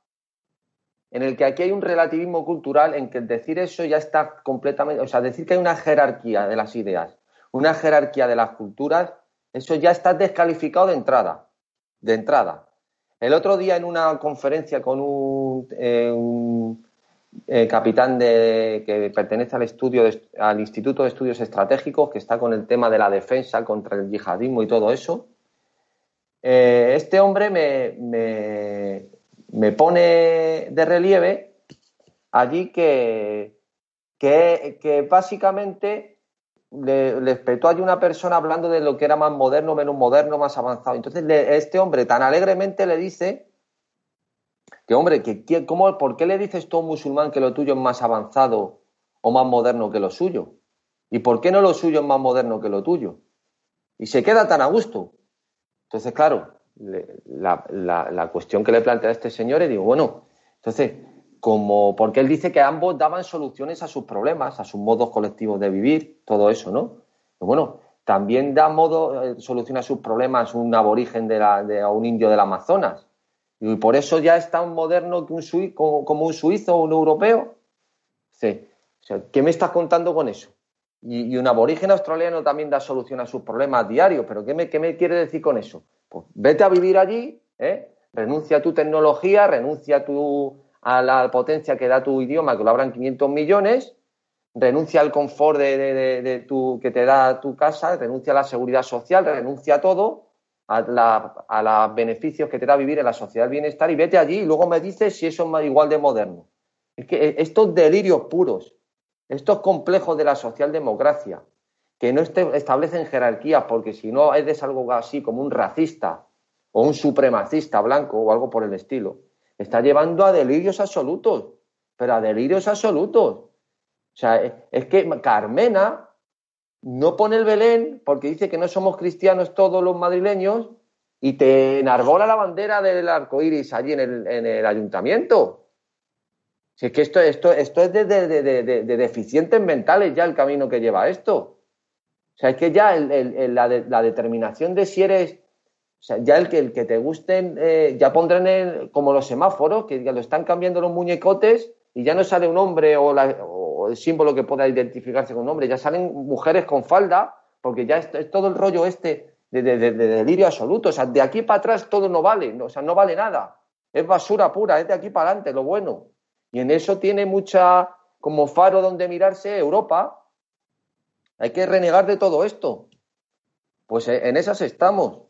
en el que aquí hay un relativismo cultural en que decir eso ya está completamente, o sea, decir que hay una jerarquía de las ideas, una jerarquía de las culturas, eso ya está descalificado de entrada, de entrada. El otro día en una conferencia con un, eh, eh, capitán de, que pertenece al estudio al Instituto de Estudios Estratégicos, que está con el tema de la defensa contra el yihadismo y todo eso, eh, este hombre me, me, pone de relieve allí que, que, básicamente le, le espetó allí una persona hablando de lo que era más moderno, menos moderno, más avanzado. Entonces este hombre tan alegremente le dice que, hombre, que, ¿cómo, ¿por qué le dices tú a un musulmán que lo tuyo es más avanzado o más moderno que lo suyo? ¿Y por qué no lo suyo es más moderno que lo tuyo? Y se queda tan a gusto. Entonces, claro, la, cuestión que le plantea a este señor es, digo, bueno, entonces, como, porque él dice que ambos daban soluciones a sus problemas, a sus modos colectivos de vivir, todo eso, ¿no? Pues bueno, también da modo, eh, solución a sus problemas un aborigen de, la, de un indio del Amazonas. Y por eso ya es tan moderno que un suizo, como, un suizo o un europeo. Sí. ¿Qué me estás contando con eso? Y, un aborigen australiano también da solución a sus problemas diarios, pero ¿qué me, qué me quiere decir con eso? Pues vete a vivir allí, ¿eh? renuncia a tu tecnología, renuncia a, tu, a la potencia que da tu idioma, que lo abran 500 millones, renuncia al confort de, tu, que te da tu casa, renuncia a la seguridad social, renuncia a todo, a, los beneficios que te da vivir en la sociedad del bienestar y vete allí y luego me dices si eso es igual de moderno. Es que estos delirios puros, estos complejos de la socialdemocracia, que no establecen jerarquías porque si no eres algo así como un racista o un supremacista blanco o algo por el estilo, está llevando a delirios absolutos, pero a delirios absolutos. O sea, es que Carmena no pone el Belén porque dice que no somos cristianos todos los madrileños y te enarbola la bandera del arco iris allí en el, ayuntamiento. Si es que esto, esto, esto es de, de, deficientes mentales ya el camino que lleva esto. O sea, es que ya la, determinación de si eres, o sea, ya el que, el que te gusten, eh, ya pondrán como los semáforos, que ya lo están cambiando los muñecotes y ya no sale un hombre o, la, el símbolo que pueda identificarse con un hombre, ya salen mujeres con falda, porque ya es, todo el rollo este de, delirio absoluto. O sea, de aquí para atrás todo no vale, o sea, no vale nada. Es basura pura, es de aquí para adelante, lo bueno. Y en eso tiene mucha, como faro donde mirarse Europa. Hay que renegar de todo esto. Pues eh, en esas estamos.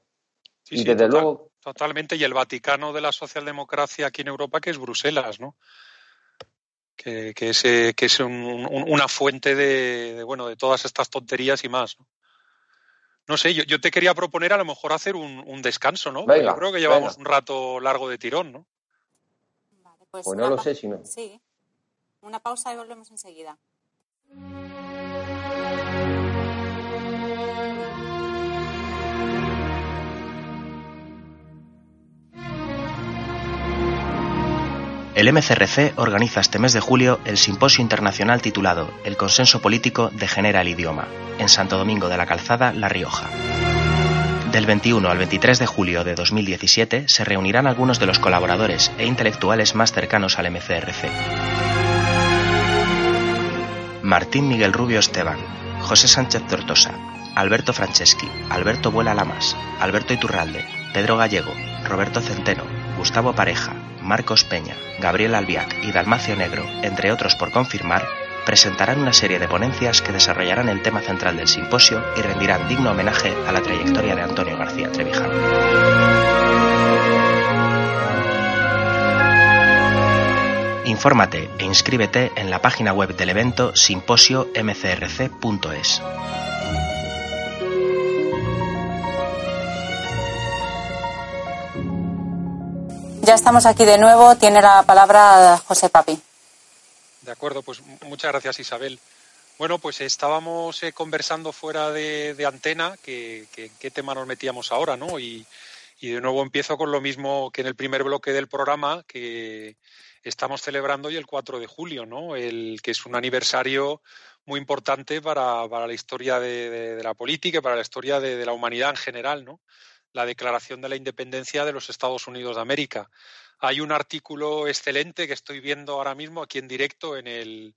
y desde luego. Totalmente. Y el Vaticano de la socialdemocracia aquí en Europa, que es Bruselas, ¿no? que, que es, que es una fuente de, bueno, de todas estas tonterías y más. ¿no? No sé, yo, yo, te quería proponer a lo mejor hacer un, descanso, ¿no? yo creo que llevamos un rato largo de tirón, ¿no? Pues, pues no lo sé si no. Sí. Una pausa y volvemos enseguida. El MCRC organiza este mes de julio el simposio internacional titulado El consenso político degenera el idioma, en Santo Domingo de la Calzada, La Rioja. Del 21 al 23 de julio de 2017 se reunirán algunos de los colaboradores e intelectuales más cercanos al MCRC. Martín Miguel Rubio Esteban, José Sánchez Tortosa, Alberto Franceschi, Alberto Vuela Lamas, Alberto Iturralde, Pedro Gallego, Roberto Centeno, Gustavo Pareja, Marcos Peña, Gabriel Albiac y Dalmacio Negro, entre otros por confirmar, presentarán una serie de ponencias que desarrollarán el tema central del simposio y rendirán digno homenaje a la trayectoria de Antonio García Trevijano. Infórmate e inscríbete en la página web del evento simposio-mcrc.es. Ya estamos aquí de nuevo. Tiene la palabra José Papi. De acuerdo, pues muchas gracias Isabel. Bueno, pues estábamos eh, conversando fuera de, antena que, qué tema nos metíamos ahora, ¿no? Y, de nuevo empiezo con lo mismo que en el primer bloque del programa, que estamos celebrando hoy el 4 de julio, ¿no? El, que es un aniversario muy importante para, la historia de, la política y para la historia de, la humanidad en general, ¿no? la declaración de la independencia de los Estados Unidos de América. Hay un artículo excelente que estoy viendo ahora mismo aquí en directo en el,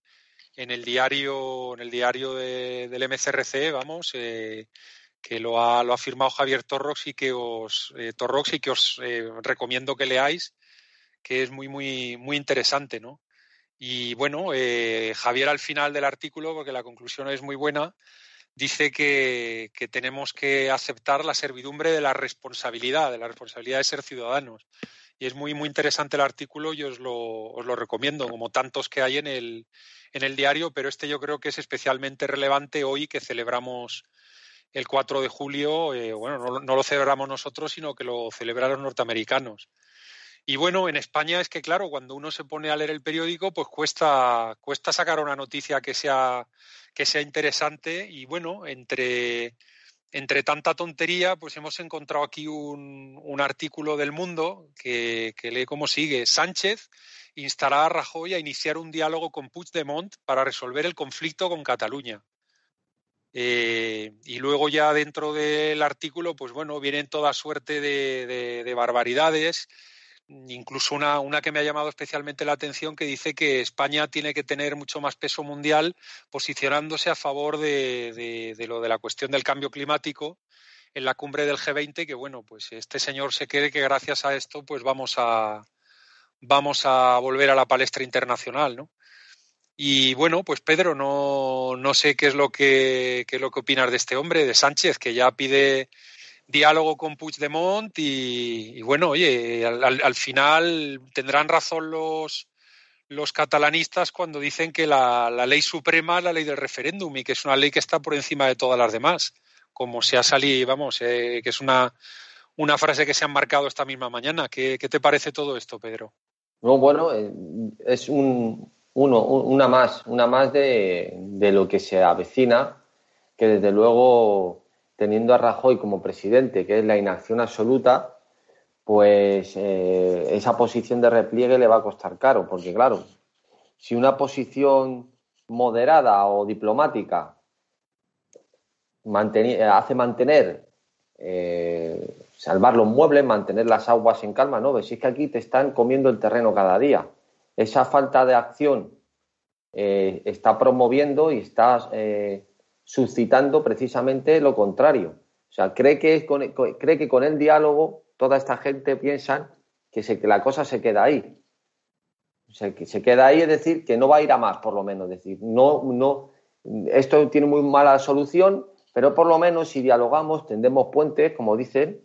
en el diario, en el diario del MCRC, vamos, eh, que lo ha, lo ha firmado Javier Torrox y que os, eh, y que os eh, recomiendo que leáis, que es muy, muy, muy interesante, ¿no? Y bueno, Javier al final del artículo, porque la conclusión es muy buena, dice que, tenemos que aceptar la servidumbre de la responsabilidad, de la responsabilidad de ser ciudadanos. Y es muy, muy interesante el artículo y os lo, os lo recomiendo, como tantos que hay en el, en el diario, pero este yo creo que es especialmente relevante hoy que celebramos el 4 de julio. Eh, bueno, no, lo celebramos nosotros, sino que lo celebran los norteamericanos. Y bueno, en España es que, claro, cuando uno se pone a leer el periódico, pues cuesta, cuesta sacar una noticia que sea, que sea interesante. Y bueno, entre, entre tanta tontería, pues hemos encontrado aquí un, artículo del Mundo que, lee como sigue. Sánchez instará a Rajoy a iniciar un diálogo con Puigdemont para resolver el conflicto con Cataluña. Eh, y luego ya dentro del artículo, pues bueno, vienen toda suerte de barbaridades incluso una, una, que me ha llamado especialmente la atención que dice que España tiene que tener mucho más peso mundial posicionándose a favor de, lo de la cuestión del cambio climático en la cumbre del G20 que bueno pues este señor se cree que gracias a esto pues vamos a vamos a volver a la palestra internacional ¿no? y bueno pues Pedro no, no sé qué es lo que qué es lo que opinas de este hombre de Sánchez que ya pide diálogo con Puigdemont y, y bueno, oye, al, final tendrán razón los, los catalanistas cuando dicen que la, ley suprema es la ley del referéndum y que es una ley que está por encima de todas las demás, como se ha salido, vamos, eh, que es una, una frase que se han marcado esta misma mañana. ¿Qué, te parece todo esto, Pedro? No, bueno, eh, es un, uno, una más, una más de, de lo que se avecina, que desde luego teniendo a Rajoy como presidente, que es la inacción absoluta, pues eh, esa posición de repliegue le va a costar caro, porque claro, si una posición moderada o diplomática hace mantener, eh, salvar los muebles, mantener las aguas en calma, no, si es que aquí te están comiendo el terreno cada día. Esa falta de acción eh, está promoviendo y está suscitando precisamente lo contrario. O sea, cree que, con, cree que con el diálogo toda esta gente piensa que, se, que la cosa se queda ahí. O sea, que se queda ahí, es decir, que no va a ir a más, por lo menos. Es decir, no, no, esto tiene muy mala solución, pero por lo menos si dialogamos, tendemos puentes, como dicen,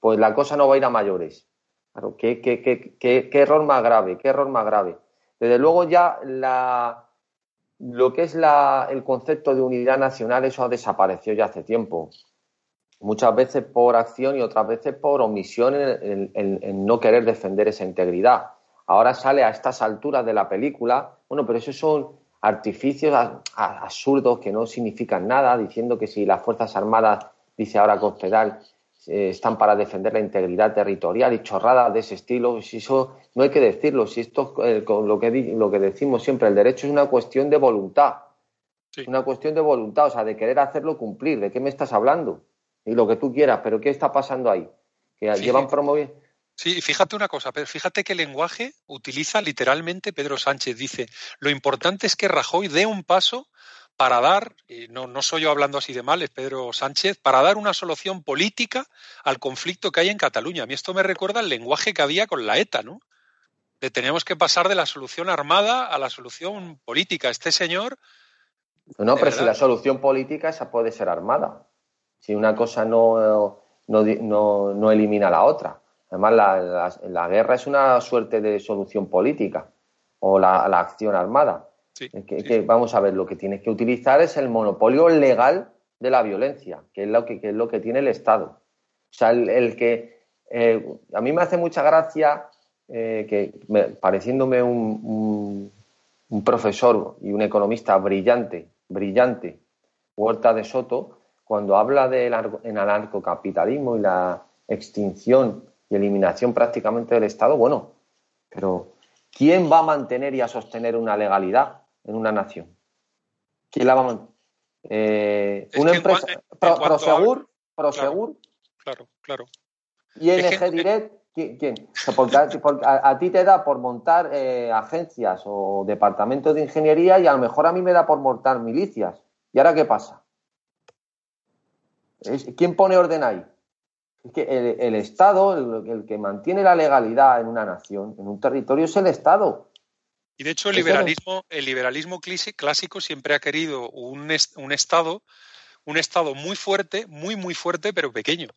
pues la cosa no va a ir a mayores. Claro, qué, qué, qué, qué error más grave, qué error más grave. Desde luego ya la, lo que es el concepto de unidad nacional, eso ha desaparecido ya hace tiempo. Muchas veces por acción y otras veces por omisión en, no querer defender esa integridad. Ahora sale a estas alturas de la película, bueno, pero esos son artificios absurdos que no significan nada, diciendo que si las Fuerzas Armadas, dice ahora Cospedal, eh, están para defender la integridad territorial y chorradas de ese estilo. Si eso no hay que decirlo, si esto eh, lo, que, lo que decimos siempre, el derecho es una cuestión de voluntad. Una cuestión de voluntad, o sea, de querer hacerlo cumplir. ¿De qué me estás hablando? Y lo que tú quieras, pero ¿qué está pasando ahí? Que llevan promoviendo. Sí, fíjate una cosa, pero fíjate qué lenguaje utiliza literalmente Pedro Sánchez. Dice, lo importante es que Rajoy dé un paso para dar, no, no soy yo hablando así de mal, es Pedro Sánchez, para dar una solución política al conflicto que hay en Cataluña. A mí esto me recuerda el lenguaje que había con la ETA, ¿no? De tenemos que pasar de la solución armada a la solución política. Este señor. No, pero si la solución política esa puede ser armada. Si una cosa no, no, no, elimina la otra. Además, la, la, guerra es una suerte de solución política o la, la acción armada que, vamos a ver, lo que tienes que utilizar es el monopolio legal de la violencia, que es lo que, es lo que tiene el Estado. O sea, el, que eh, a mí me hace mucha gracia eh, que, pareciéndome un, un, profesor y un economista brillante, brillante, Huerta de Soto, cuando habla del anarcocapitalismo y la extinción y eliminación prácticamente del Estado, bueno, pero ¿quién va a mantener y a sostener una legalidad? En una nación. ¿Quién la va a eh, una empresa. Prosegur. Prosegur. Claro, claro. Y NG Direct. ¿Quién? a, ti te da por montar eh, agencias o departamentos de ingeniería y a lo mejor a mí me da por montar milicias. ¿Y ahora qué pasa? ¿Quién pone orden ahí? Es que el, Estado, el, que mantiene la legalidad en una nación, en un territorio, es el Estado. Y de hecho el liberalismo, el liberalismo clásico siempre ha querido un, un Estado, un Estado muy fuerte, muy, muy fuerte, pero pequeño.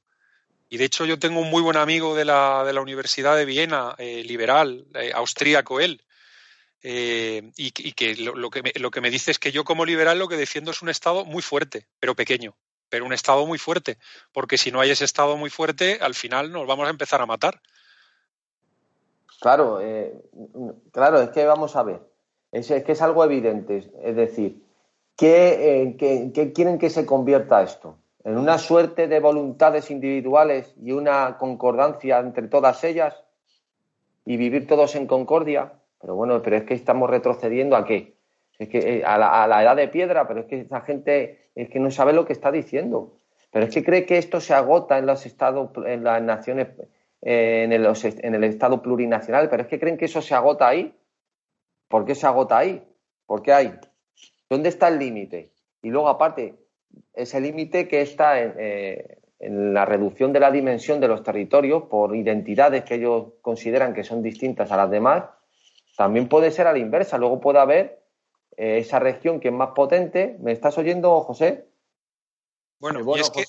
Y de hecho yo tengo un muy buen amigo de la, de la Universidad de Viena, eh, liberal, eh, austríaco él, eh, y, que, lo, que me, lo que me dice es que yo como liberal lo que defiendo es un Estado muy fuerte, pero pequeño, pero un Estado muy fuerte, porque si no hay ese Estado muy fuerte, al final nos vamos a empezar a matar. Claro, eh, claro, es que vamos a ver, es, que es algo evidente, es decir, ¿qué, eh, quieren que se convierta esto? en una suerte de voluntades individuales y una concordancia entre todas ellas y vivir todos en concordia. Pero bueno, pero es que estamos retrocediendo a qué? Es que eh, a la, edad de piedra, pero es que esa gente es que no sabe lo que está diciendo. Pero es que cree que esto se agota en los estados, en las naciones, eh, en, el, en el estado plurinacional, pero es que creen que eso se agota ahí. ¿Por qué se agota ahí? ¿Por qué hay? ¿Dónde está el límite? Y luego, aparte, ese límite que está eh, en, la reducción de la dimensión de los territorios por identidades que ellos consideran que son distintas a las demás, también puede ser a la inversa. Luego puede haber eh, esa región que es más potente. ¿Me estás oyendo, José? Bueno, eh, es que...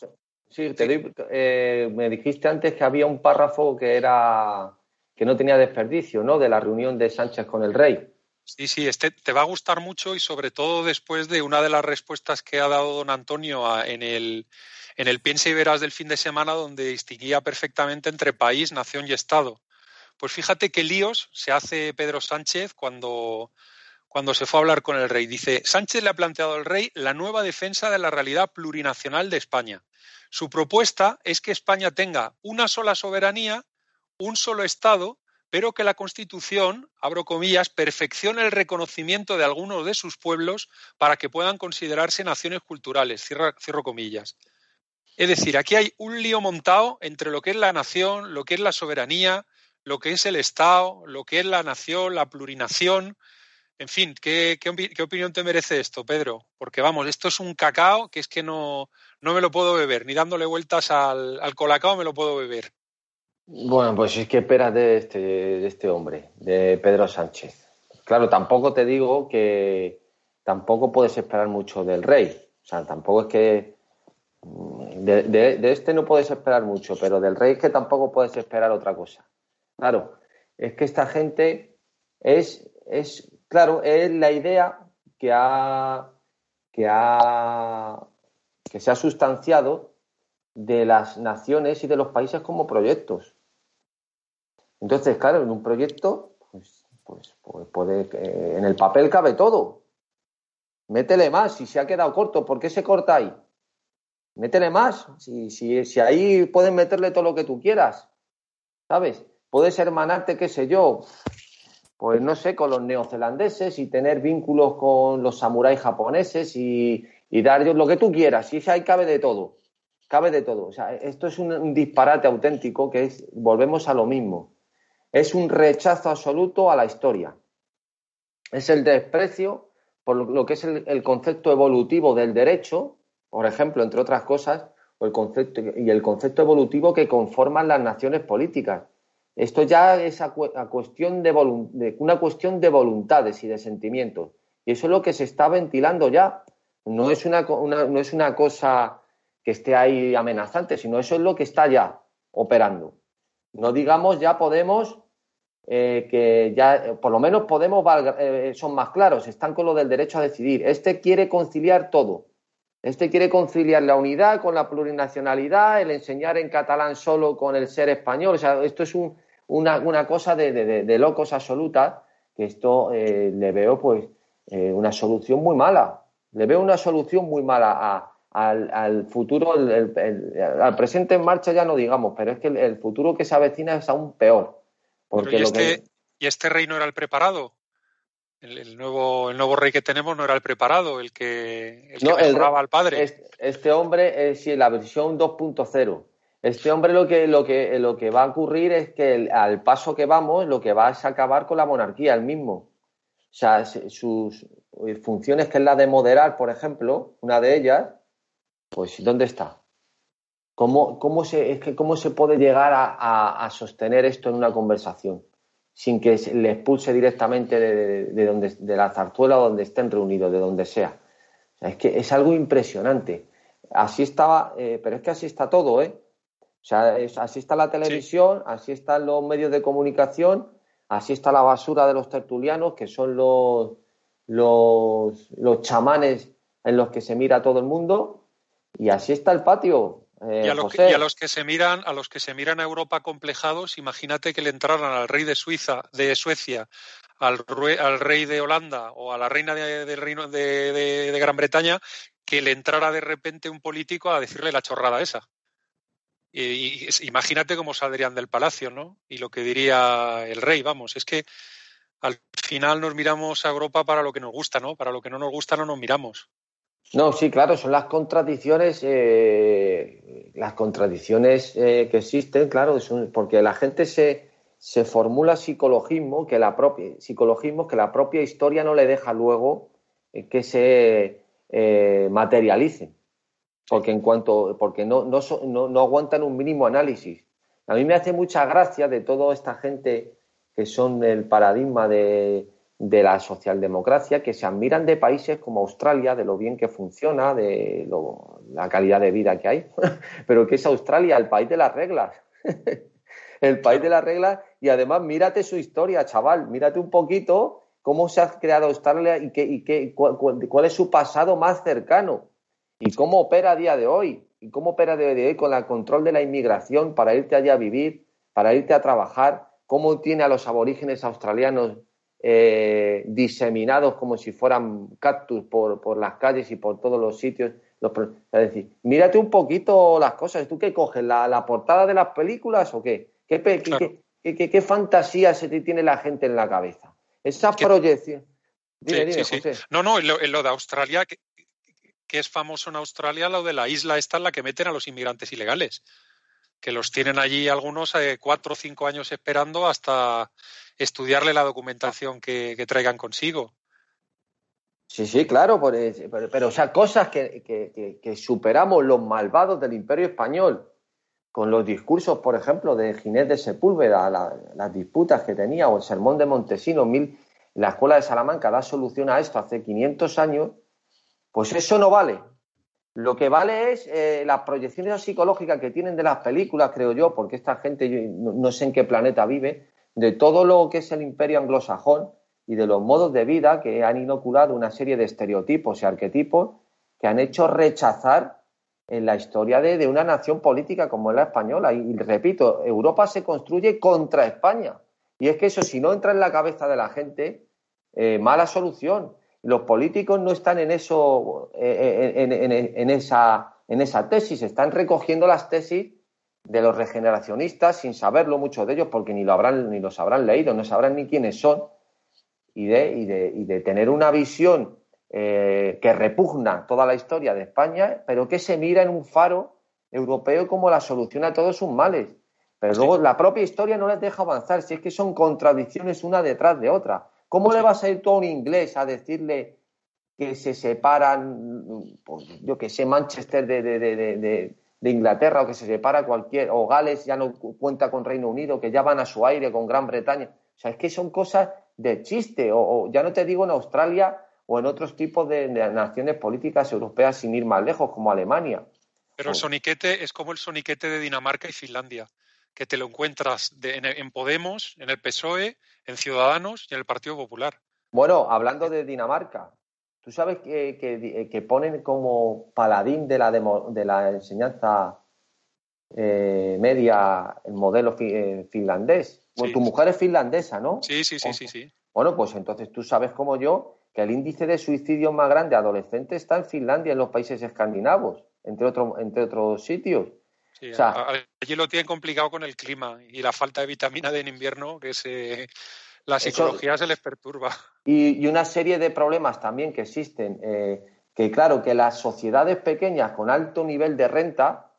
Sí, te me dijiste antes que había un párrafo que era que no tenía desperdicio, ¿no? De la reunión de Sánchez con el rey. Sí, sí, este te va a gustar mucho y sobre todo después de una de las respuestas que ha dado don Antonio en el, en el Piensa y Verás del fin de semana, donde distinguía perfectamente entre país, nación y Estado. Pues fíjate qué líos se hace Pedro Sánchez cuando, cuando se fue a hablar con el rey. Dice, Sánchez le ha planteado al rey la nueva defensa de la realidad plurinacional de España. Su propuesta es que España tenga una sola soberanía, un solo Estado pero que la Constitución, abro comillas, perfeccione el reconocimiento de algunos de sus pueblos para que puedan considerarse naciones culturales, cierro, comillas. Es decir, aquí hay un lío montado entre lo que es la nación, lo que es la soberanía, lo que es el Estado, lo que es la nación, la plurinación. En fin, ¿qué, opinión te merece esto, Pedro? Porque vamos, esto es un cacao que es que no, no me lo puedo beber, ni dándole vueltas al, al colacao me lo puedo beber. Bueno, pues es que esperas de este, de este hombre, de Pedro Sánchez. Claro, tampoco te digo que tampoco puedes esperar mucho del rey. O sea, tampoco es que mm, de, este no puedes esperar mucho, pero del rey es que tampoco puedes esperar otra cosa. Claro, es que esta gente es, es claro, es la idea que ha, que ha, que se ha sustanciado de las naciones y de los países como proyectos. Entonces, claro, en un proyecto, pues, pues, pues puede, eh, en el papel cabe todo. Métele más, si se ha quedado corto, ¿por qué se corta ahí? Métele más, si, si, si ahí pueden meterle todo lo que tú quieras, ¿sabes? Puedes hermanarte, qué sé yo, pues no sé, con los neozelandeses y tener vínculos con los samuráis japoneses y, y dar lo que tú quieras, si ahí cabe de todo, cabe de todo. O sea, esto es un disparate auténtico que es, volvemos a lo mismo es un rechazo absoluto a la historia. Es el desprecio por lo que es el, concepto evolutivo del derecho, por ejemplo, entre otras cosas, el concepto, y el concepto evolutivo que conforman las naciones políticas. Esto ya es cuestión de, una cuestión de voluntades y de sentimientos. Y eso es lo que se está ventilando ya. No es una, no es una cosa que esté ahí amenazante, sino eso es lo que está ya operando. No digamos ya Podemos eh, que ya eh, por lo menos Podemos eh, son más claros, están con lo del derecho a decidir. Este quiere conciliar todo. Este quiere conciliar la unidad con la plurinacionalidad, el enseñar en catalán solo con el ser español. O sea, esto es una, cosa de, locos absoluta, que esto le veo pues una solución muy mala. Le veo una solución muy mala a, al, futuro, al presente en marcha ya no digamos, pero es que el, futuro que se avecina es aún peor. Porque ¿y, este, ¿Y este rey no era el preparado? El, nuevo, el nuevo rey que tenemos no era el preparado, el que, el al padre. Este, hombre es la versión 2.0. Este hombre lo que, lo, que, lo que va a ocurrir es que al paso que vamos, lo que va es acabar con la monarquía, el mismo. O sea, sus funciones, que es la de moderar, por ejemplo, una de ellas, pues ¿dónde está? ¿Cómo, cómo, se, es que ¿Cómo se puede llegar a, sostener esto en una conversación sin que le expulse directamente de, donde, de la zarzuela donde estén reunidos, de donde sea? es que es algo impresionante. Así estaba, eh, pero es que así está todo, ¿eh? O sea, así está la televisión, así están los medios de comunicación, así está la basura de los tertulianos, que son los, los, los chamanes en los que se mira todo el mundo, y así está el patio. Eh, y, a los que se miran, a los que se miran a Europa complejados, imagínate que le entraran al rey de Suiza, de Suecia, al, rey de Holanda o a la reina del reino de, Gran Bretaña, que le entrara de repente un político a decirle la chorrada esa. Y, imagínate cómo saldrían del palacio, ¿no? Y lo que diría el rey, vamos, es que al final nos miramos a Europa para lo que nos gusta, ¿no? Para lo que no nos gusta no nos miramos. No, sí, claro, son las contradicciones, eh, las contradicciones eh, que existen, claro, porque la gente se, se formula psicologismo que la propia psicologismo que la propia historia no le deja luego eh, que se materialice porque en cuanto porque no, no, no, aguantan un mínimo análisis. A mí me hace mucha gracia de toda esta gente que son el paradigma de, de la socialdemocracia, que se admiran de países como Australia, de lo bien que funciona, de la calidad de vida que hay, pero que es Australia, el país de las reglas. el país de las reglas y además mírate su historia, chaval, mírate un poquito cómo se ha creado Australia y, qué, y qué, cuál es su pasado más cercano y cómo opera a día de hoy, y cómo opera a día de hoy con el control de la inmigración para irte allá a vivir, para irte a trabajar, cómo tiene a los aborígenes australianos eh, diseminados como si fueran cactus por, las calles y por todos los sitios. es decir, mírate un poquito las cosas. ¿Tú qué coges? ¿La, portada de las películas o qué? ¿Qué, qué, fantasía se te tiene la gente en la cabeza? Esa proyección. Dime, José. No, no, en lo, de Australia, que es famoso en Australia lo de la isla esta en la que meten a los inmigrantes ilegales, que los tienen allí algunos eh, cuatro o cinco años esperando hasta estudiarle la documentación que, traigan consigo. Sí, sí, claro, pero, o sea, cosas que, superamos los malvados del Imperio Español con los discursos, por ejemplo, de Ginés de Sepúlveda, las disputas que tenía, o el sermón de Montesino, mil, la Escuela de Salamanca da solución a esto hace 500 años, pues eso no vale. Lo que vale es eh, las proyecciones psicológicas que tienen de las películas, creo yo, porque esta gente, no, sé en qué planeta vive, de todo lo que es el imperio anglosajón y de los modos de vida que han inoculado una serie de estereotipos y arquetipos que han hecho rechazar en la historia de, una nación política como es la española. Y, repito, Europa se construye contra España. Y es que eso, si no entra en la cabeza de la gente, eh, mala solución. Los políticos no están en eso, eh, eh, en, esa, en esa tesis, están recogiendo las tesis de los regeneracionistas sin saberlo muchos de ellos porque ni lo habrán ni los habrán leído, no sabrán ni quiénes son y de, y de, y de tener una visión eh, que repugna toda la historia de España, pero que se mira en un faro europeo como la solución a todos sus males. Pero luego la propia historia no les deja avanzar, si es que son contradicciones una detrás de otra. ¿Cómo le vas a ir tú a un inglés a decirle que se separan, pues, yo que sé, Manchester de, de, Inglaterra o que se separa cualquier, o Gales ya no cuenta con Reino Unido, que ya van a su aire con Gran Bretaña? O sea, es que son cosas de chiste, o, ya no te digo en Australia o en otros tipos de, naciones políticas europeas sin ir más lejos, como Alemania. Pero el soniquete es como el soniquete de Dinamarca y Finlandia que te lo encuentras en, Podemos, en el PSOE, en Ciudadanos y en el Partido Popular. Bueno, hablando de Dinamarca, tú sabes que, ponen como paladín de la, de la enseñanza eh, media el modelo eh, finlandés. tu mujer es finlandesa, ¿no? Sí, sí, sí, sí, sí. Bueno, pues entonces tú sabes como yo que el índice de suicidio más grande adolescente está en Finlandia, en los países escandinavos, entre, entre otros sitios allí lo tienen complicado con el clima y la falta de vitamina D en invierno, que se, la psicología se les perturba. Y, una serie de problemas también que existen, eh, que claro, que las sociedades pequeñas con alto nivel de renta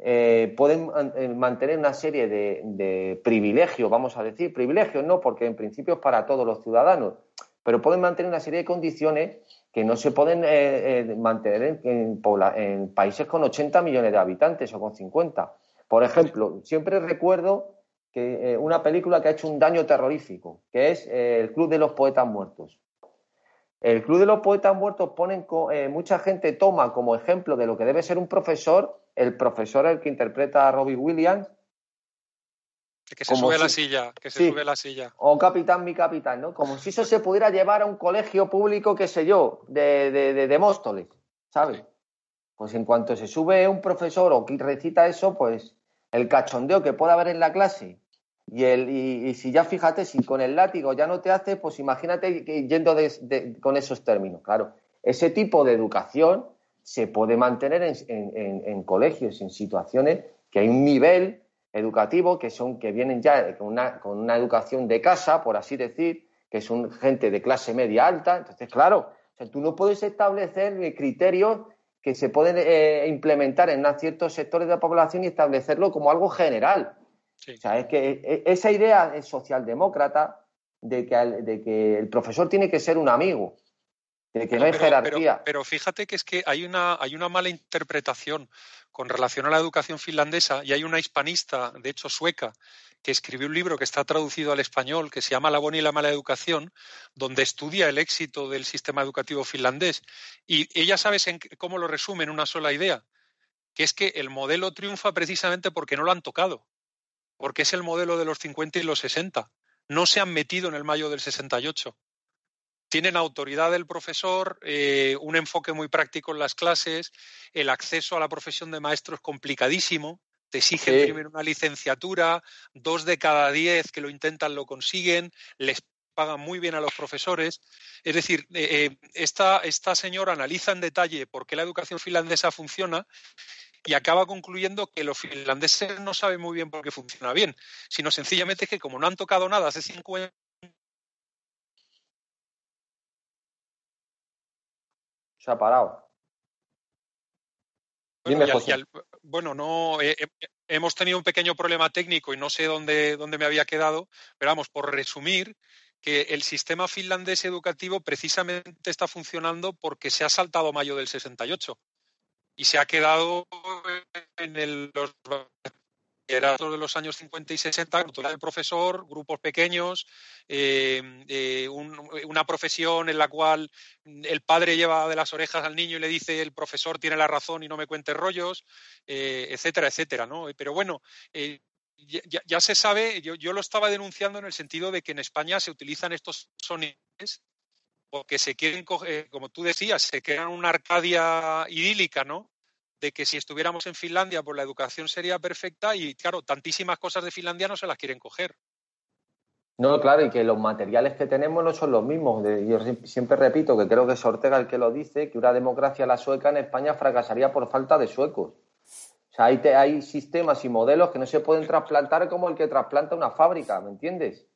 eh, pueden eh, mantener una serie de, de privilegios, vamos a decir, privilegios no, porque en principio es para todos los ciudadanos, pero pueden mantener una serie de condiciones que no se pueden eh, eh, mantener en, países con 80 millones de habitantes o con 50. Por ejemplo, siempre recuerdo que eh, una película que ha hecho un daño terrorífico, que es El Club de los Poetas Muertos. El Club de los Poetas Muertos ponen, mucha gente toma como ejemplo de lo que debe ser un profesor, el profesor el que interpreta a Robbie Williams, que se sube a la silla, que se sube la silla. O capitán, mi capitán, ¿no? Como si eso se pudiera llevar a un colegio público, qué sé yo, de, de, de, Móstoles, ¿sabes? Pues en cuanto se sube un profesor o que recita eso, pues el cachondeo que pueda haber en la clase y, el, y, si ya fíjate, si con el látigo ya no te hace, pues imagínate yendo con esos términos. Claro, ese tipo de educación se puede mantener en, colegios, en situaciones que hay un nivel educativo que son que vienen ya con una, con una educación de casa, por así decir, que son gente de clase media alta. Entonces, claro, tú no puedes establecer criterios que se pueden eh, implementar en ciertos sectores de la población y establecerlo como algo general. O sea, es que e, esa idea es socialdemócrata de que, de que el profesor tiene que ser un amigo, de que no, hay jerarquía. Pero, fíjate que es que hay una, hay una mala interpretación con relación a la educación finlandesa y hay una hispanista, de hecho sueca, que escribió un libro que está traducido al español, que se llama La buena y la mala educación, donde estudia el éxito del sistema educativo finlandés. Y ella sabe cómo lo resume en una sola idea, que es que el modelo triunfa precisamente porque no lo han tocado, porque es el modelo de los 50 y los 60. No se han metido en el mayo del 68 tienen autoridad del profesor, eh, un enfoque muy práctico en las clases, el acceso a la profesión de maestro es complicadísimo, te exigen primero una licenciatura, dos de cada diez que lo intentan lo consiguen, les pagan muy bien a los profesores. Es decir, eh, eh, esta, esta señora analiza en detalle por qué la educación finlandesa funciona y acaba concluyendo que los finlandeses no saben muy bien por qué funciona bien, sino sencillamente que como no han tocado nada hace 50 se ha parado. Bueno, no, eh, eh, hemos tenido un pequeño problema técnico y no sé dónde, dónde me había quedado, pero vamos, por resumir, que el sistema finlandés educativo precisamente está funcionando porque se ha saltado mayo del 68 y se ha quedado en el, los era de los años 50 y 60, autoridad del profesor, grupos pequeños, eh, eh, una profesión en la cual el padre lleva de las orejas al niño y le dice el profesor tiene la razón y no me cuente rollos, eh, etcétera, etcétera. ¿no? Pero bueno, ya, se sabe, yo, yo, lo estaba denunciando en el sentido de que en España se utilizan estos sonidos porque se quieren, como tú decías, se crean una Arcadia idílica, ¿no? De que si estuviéramos en Finlandia, pues la educación sería perfecta y, claro, tantísimas cosas de Finlandia no se las quieren coger. No, claro, y que los materiales que tenemos no son los mismos. Yo siempre repito que creo que es Ortega el que lo dice, que una democracia la sueca en España fracasaría por falta de suecos. O sea, hay, hay sistemas y modelos que no se pueden trasplantar como el que trasplanta una fábrica, ¿me entiendes?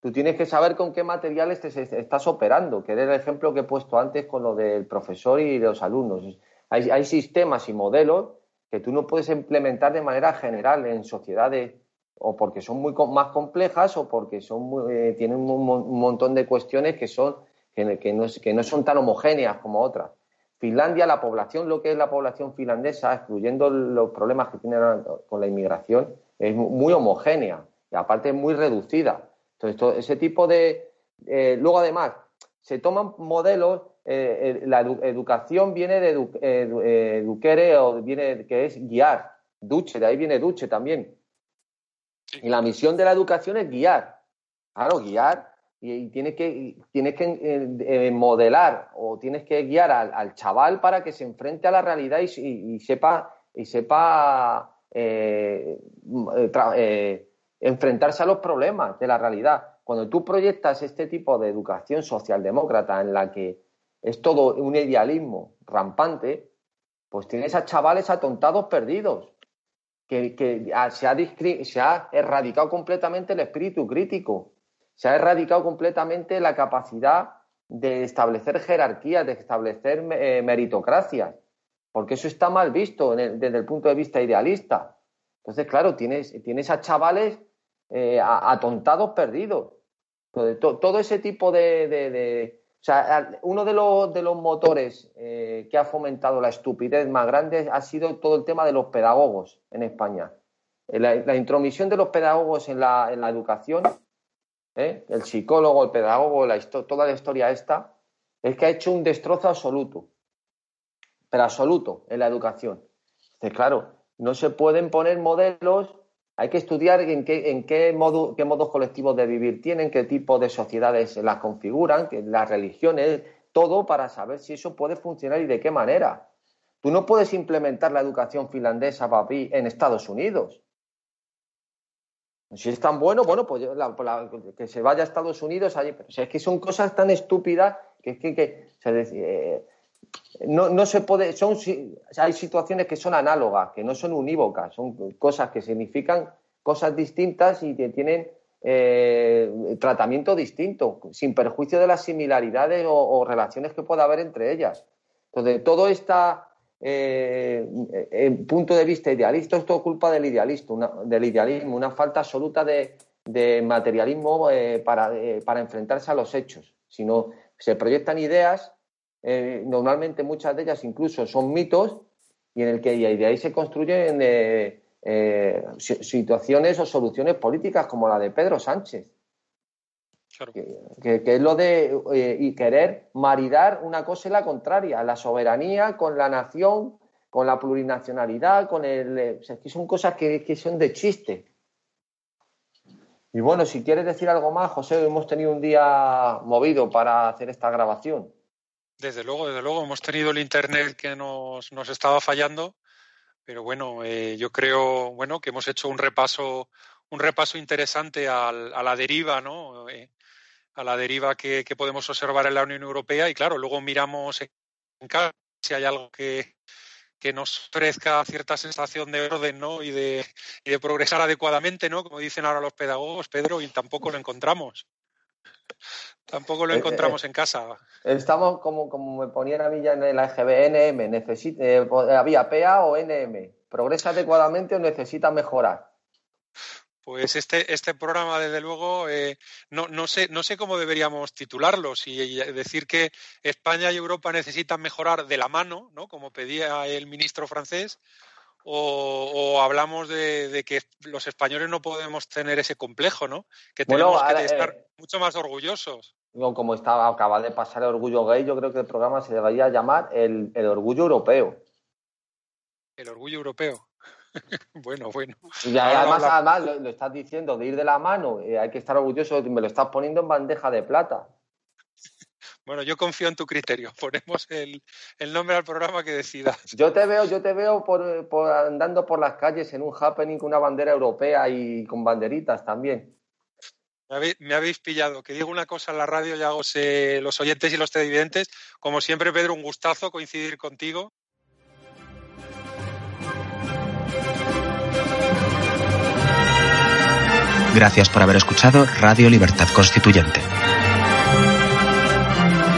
Tú tienes que saber con qué materiales te estás operando, que era el ejemplo que he puesto antes con lo del profesor y los alumnos. Hay, sistemas y modelos que tú no puedes implementar de manera general en sociedades o porque son muy más complejas o porque son eh, tienen un, montón de cuestiones que son que, no, son tan homogéneas como otras. Finlandia, la población, lo que es la población finlandesa, excluyendo los problemas que tiene con la inmigración, es muy homogénea y aparte es muy reducida. Entonces, ese tipo de... Eh, luego, además, se toman modelos eh, la educación viene de eh, eduquere o viene que es guiar, duche, de ahí viene duche también. Y la misión de la educación es guiar. Claro, guiar y, tienes que, tienes que eh, modelar o tienes que guiar al, chaval para que se enfrente a la realidad y, sepa, y sepa enfrentarse a los problemas de la realidad. Cuando tú proyectas este tipo de educación socialdemócrata en la que es todo un idealismo rampante, pues tienes a chavales atontados perdidos, que, se, ha erradicado completamente el espíritu crítico, se ha erradicado completamente la capacidad de establecer jerarquías, de establecer eh, meritocracias, porque eso está mal visto desde el punto de vista idealista. Entonces, claro, tienes, tienes a chavales eh, atontados perdidos. todo ese tipo de o sea, uno de los, de los motores eh, que ha fomentado la estupidez más grande ha sido todo el tema de los pedagogos en España. Eh, la, intromisión de los pedagogos en la, en la educación, ¿eh? el psicólogo, el pedagogo, la, toda la historia esta, es que ha hecho un destrozo absoluto, pero absoluto en la educación. Claro, no se pueden poner modelos hay que estudiar en qué, en qué, modo, qué modos colectivos de vivir tienen, qué tipo de sociedades las configuran, las religiones, todo para saber si eso puede funcionar y de qué manera. Tú no puedes implementar la educación finlandesa, en Estados Unidos. Si es tan bueno, bueno, pues que se vaya a Estados Unidos allí. Pero es que son cosas tan estúpidas que es que, se, eh, no, no se puede, son, hay situaciones que son análogas, que no son unívocas, son cosas que significan cosas distintas y que tienen eh, tratamiento distinto, sin perjuicio de las similaridades o, relaciones que pueda haber entre ellas. Entonces, todo este punto de vista idealista, es culpa del, idealista, del idealismo, una falta absoluta de, materialismo para, para enfrentarse a los hechos, sino se proyectan ideas eh, normalmente muchas de ellas incluso son mitos y en el que de ahí se construyen eh, eh, situaciones o soluciones políticas como la de Pedro Sánchez. Que, es lo de y querer maridar una cosa y la contraria, la soberanía con la nación, con la plurinacionalidad, con el. O son cosas que, que son de chiste. Y bueno, si quieres decir algo más, José, hemos tenido un día movido para hacer esta grabación. Desde luego, desde luego, hemos tenido el internet que nos, nos estaba fallando, pero bueno, eh, yo creo bueno que hemos hecho un repaso, un repaso interesante a la deriva, ¿no? Eh, a la deriva que, podemos observar en la Unión Europea y claro, luego miramos en casa si hay algo que, que nos ofrezca cierta sensación de orden ¿no? y, de, y de progresar adecuadamente, ¿no? como dicen ahora los pedagogos, Pedro, y tampoco lo encontramos. Tampoco lo eh, encontramos en casa. Estamos como, como me ponían a mí ya en la EGB, NM, necesita, eh, había PA o NM. ¿Progresa adecuadamente o necesita mejorar? Pues este, este programa, desde luego, eh, no, no, sé, no sé cómo deberíamos titularlo. Si decir que España y Europa necesitan mejorar de la mano, ¿no? como pedía el ministro francés, o, hablamos de, que los españoles no podemos tener ese complejo, ¿no? Que tenemos que estar mucho más orgullosos como estaba, acaba de pasar el orgullo gay, yo creo que el programa se debería llamar el, orgullo europeo. El orgullo europeo. bueno, bueno. Y además, además lo, estás diciendo de ir de la mano, eh, hay que estar orgulloso, me lo estás poniendo en bandeja de plata. Bueno, yo confío en tu criterio. Ponemos el, nombre al programa que decidas. Yo te veo, yo te veo por, por, andando por las calles en un happening con una bandera europea y con banderitas también. Me habéis, pillado. Que digo una cosa en la radio, ya os los oyentes y los televidentes. Como siempre, Pedro, un gustazo coincidir contigo. Gracias por haber escuchado Radio Libertad Constituyente.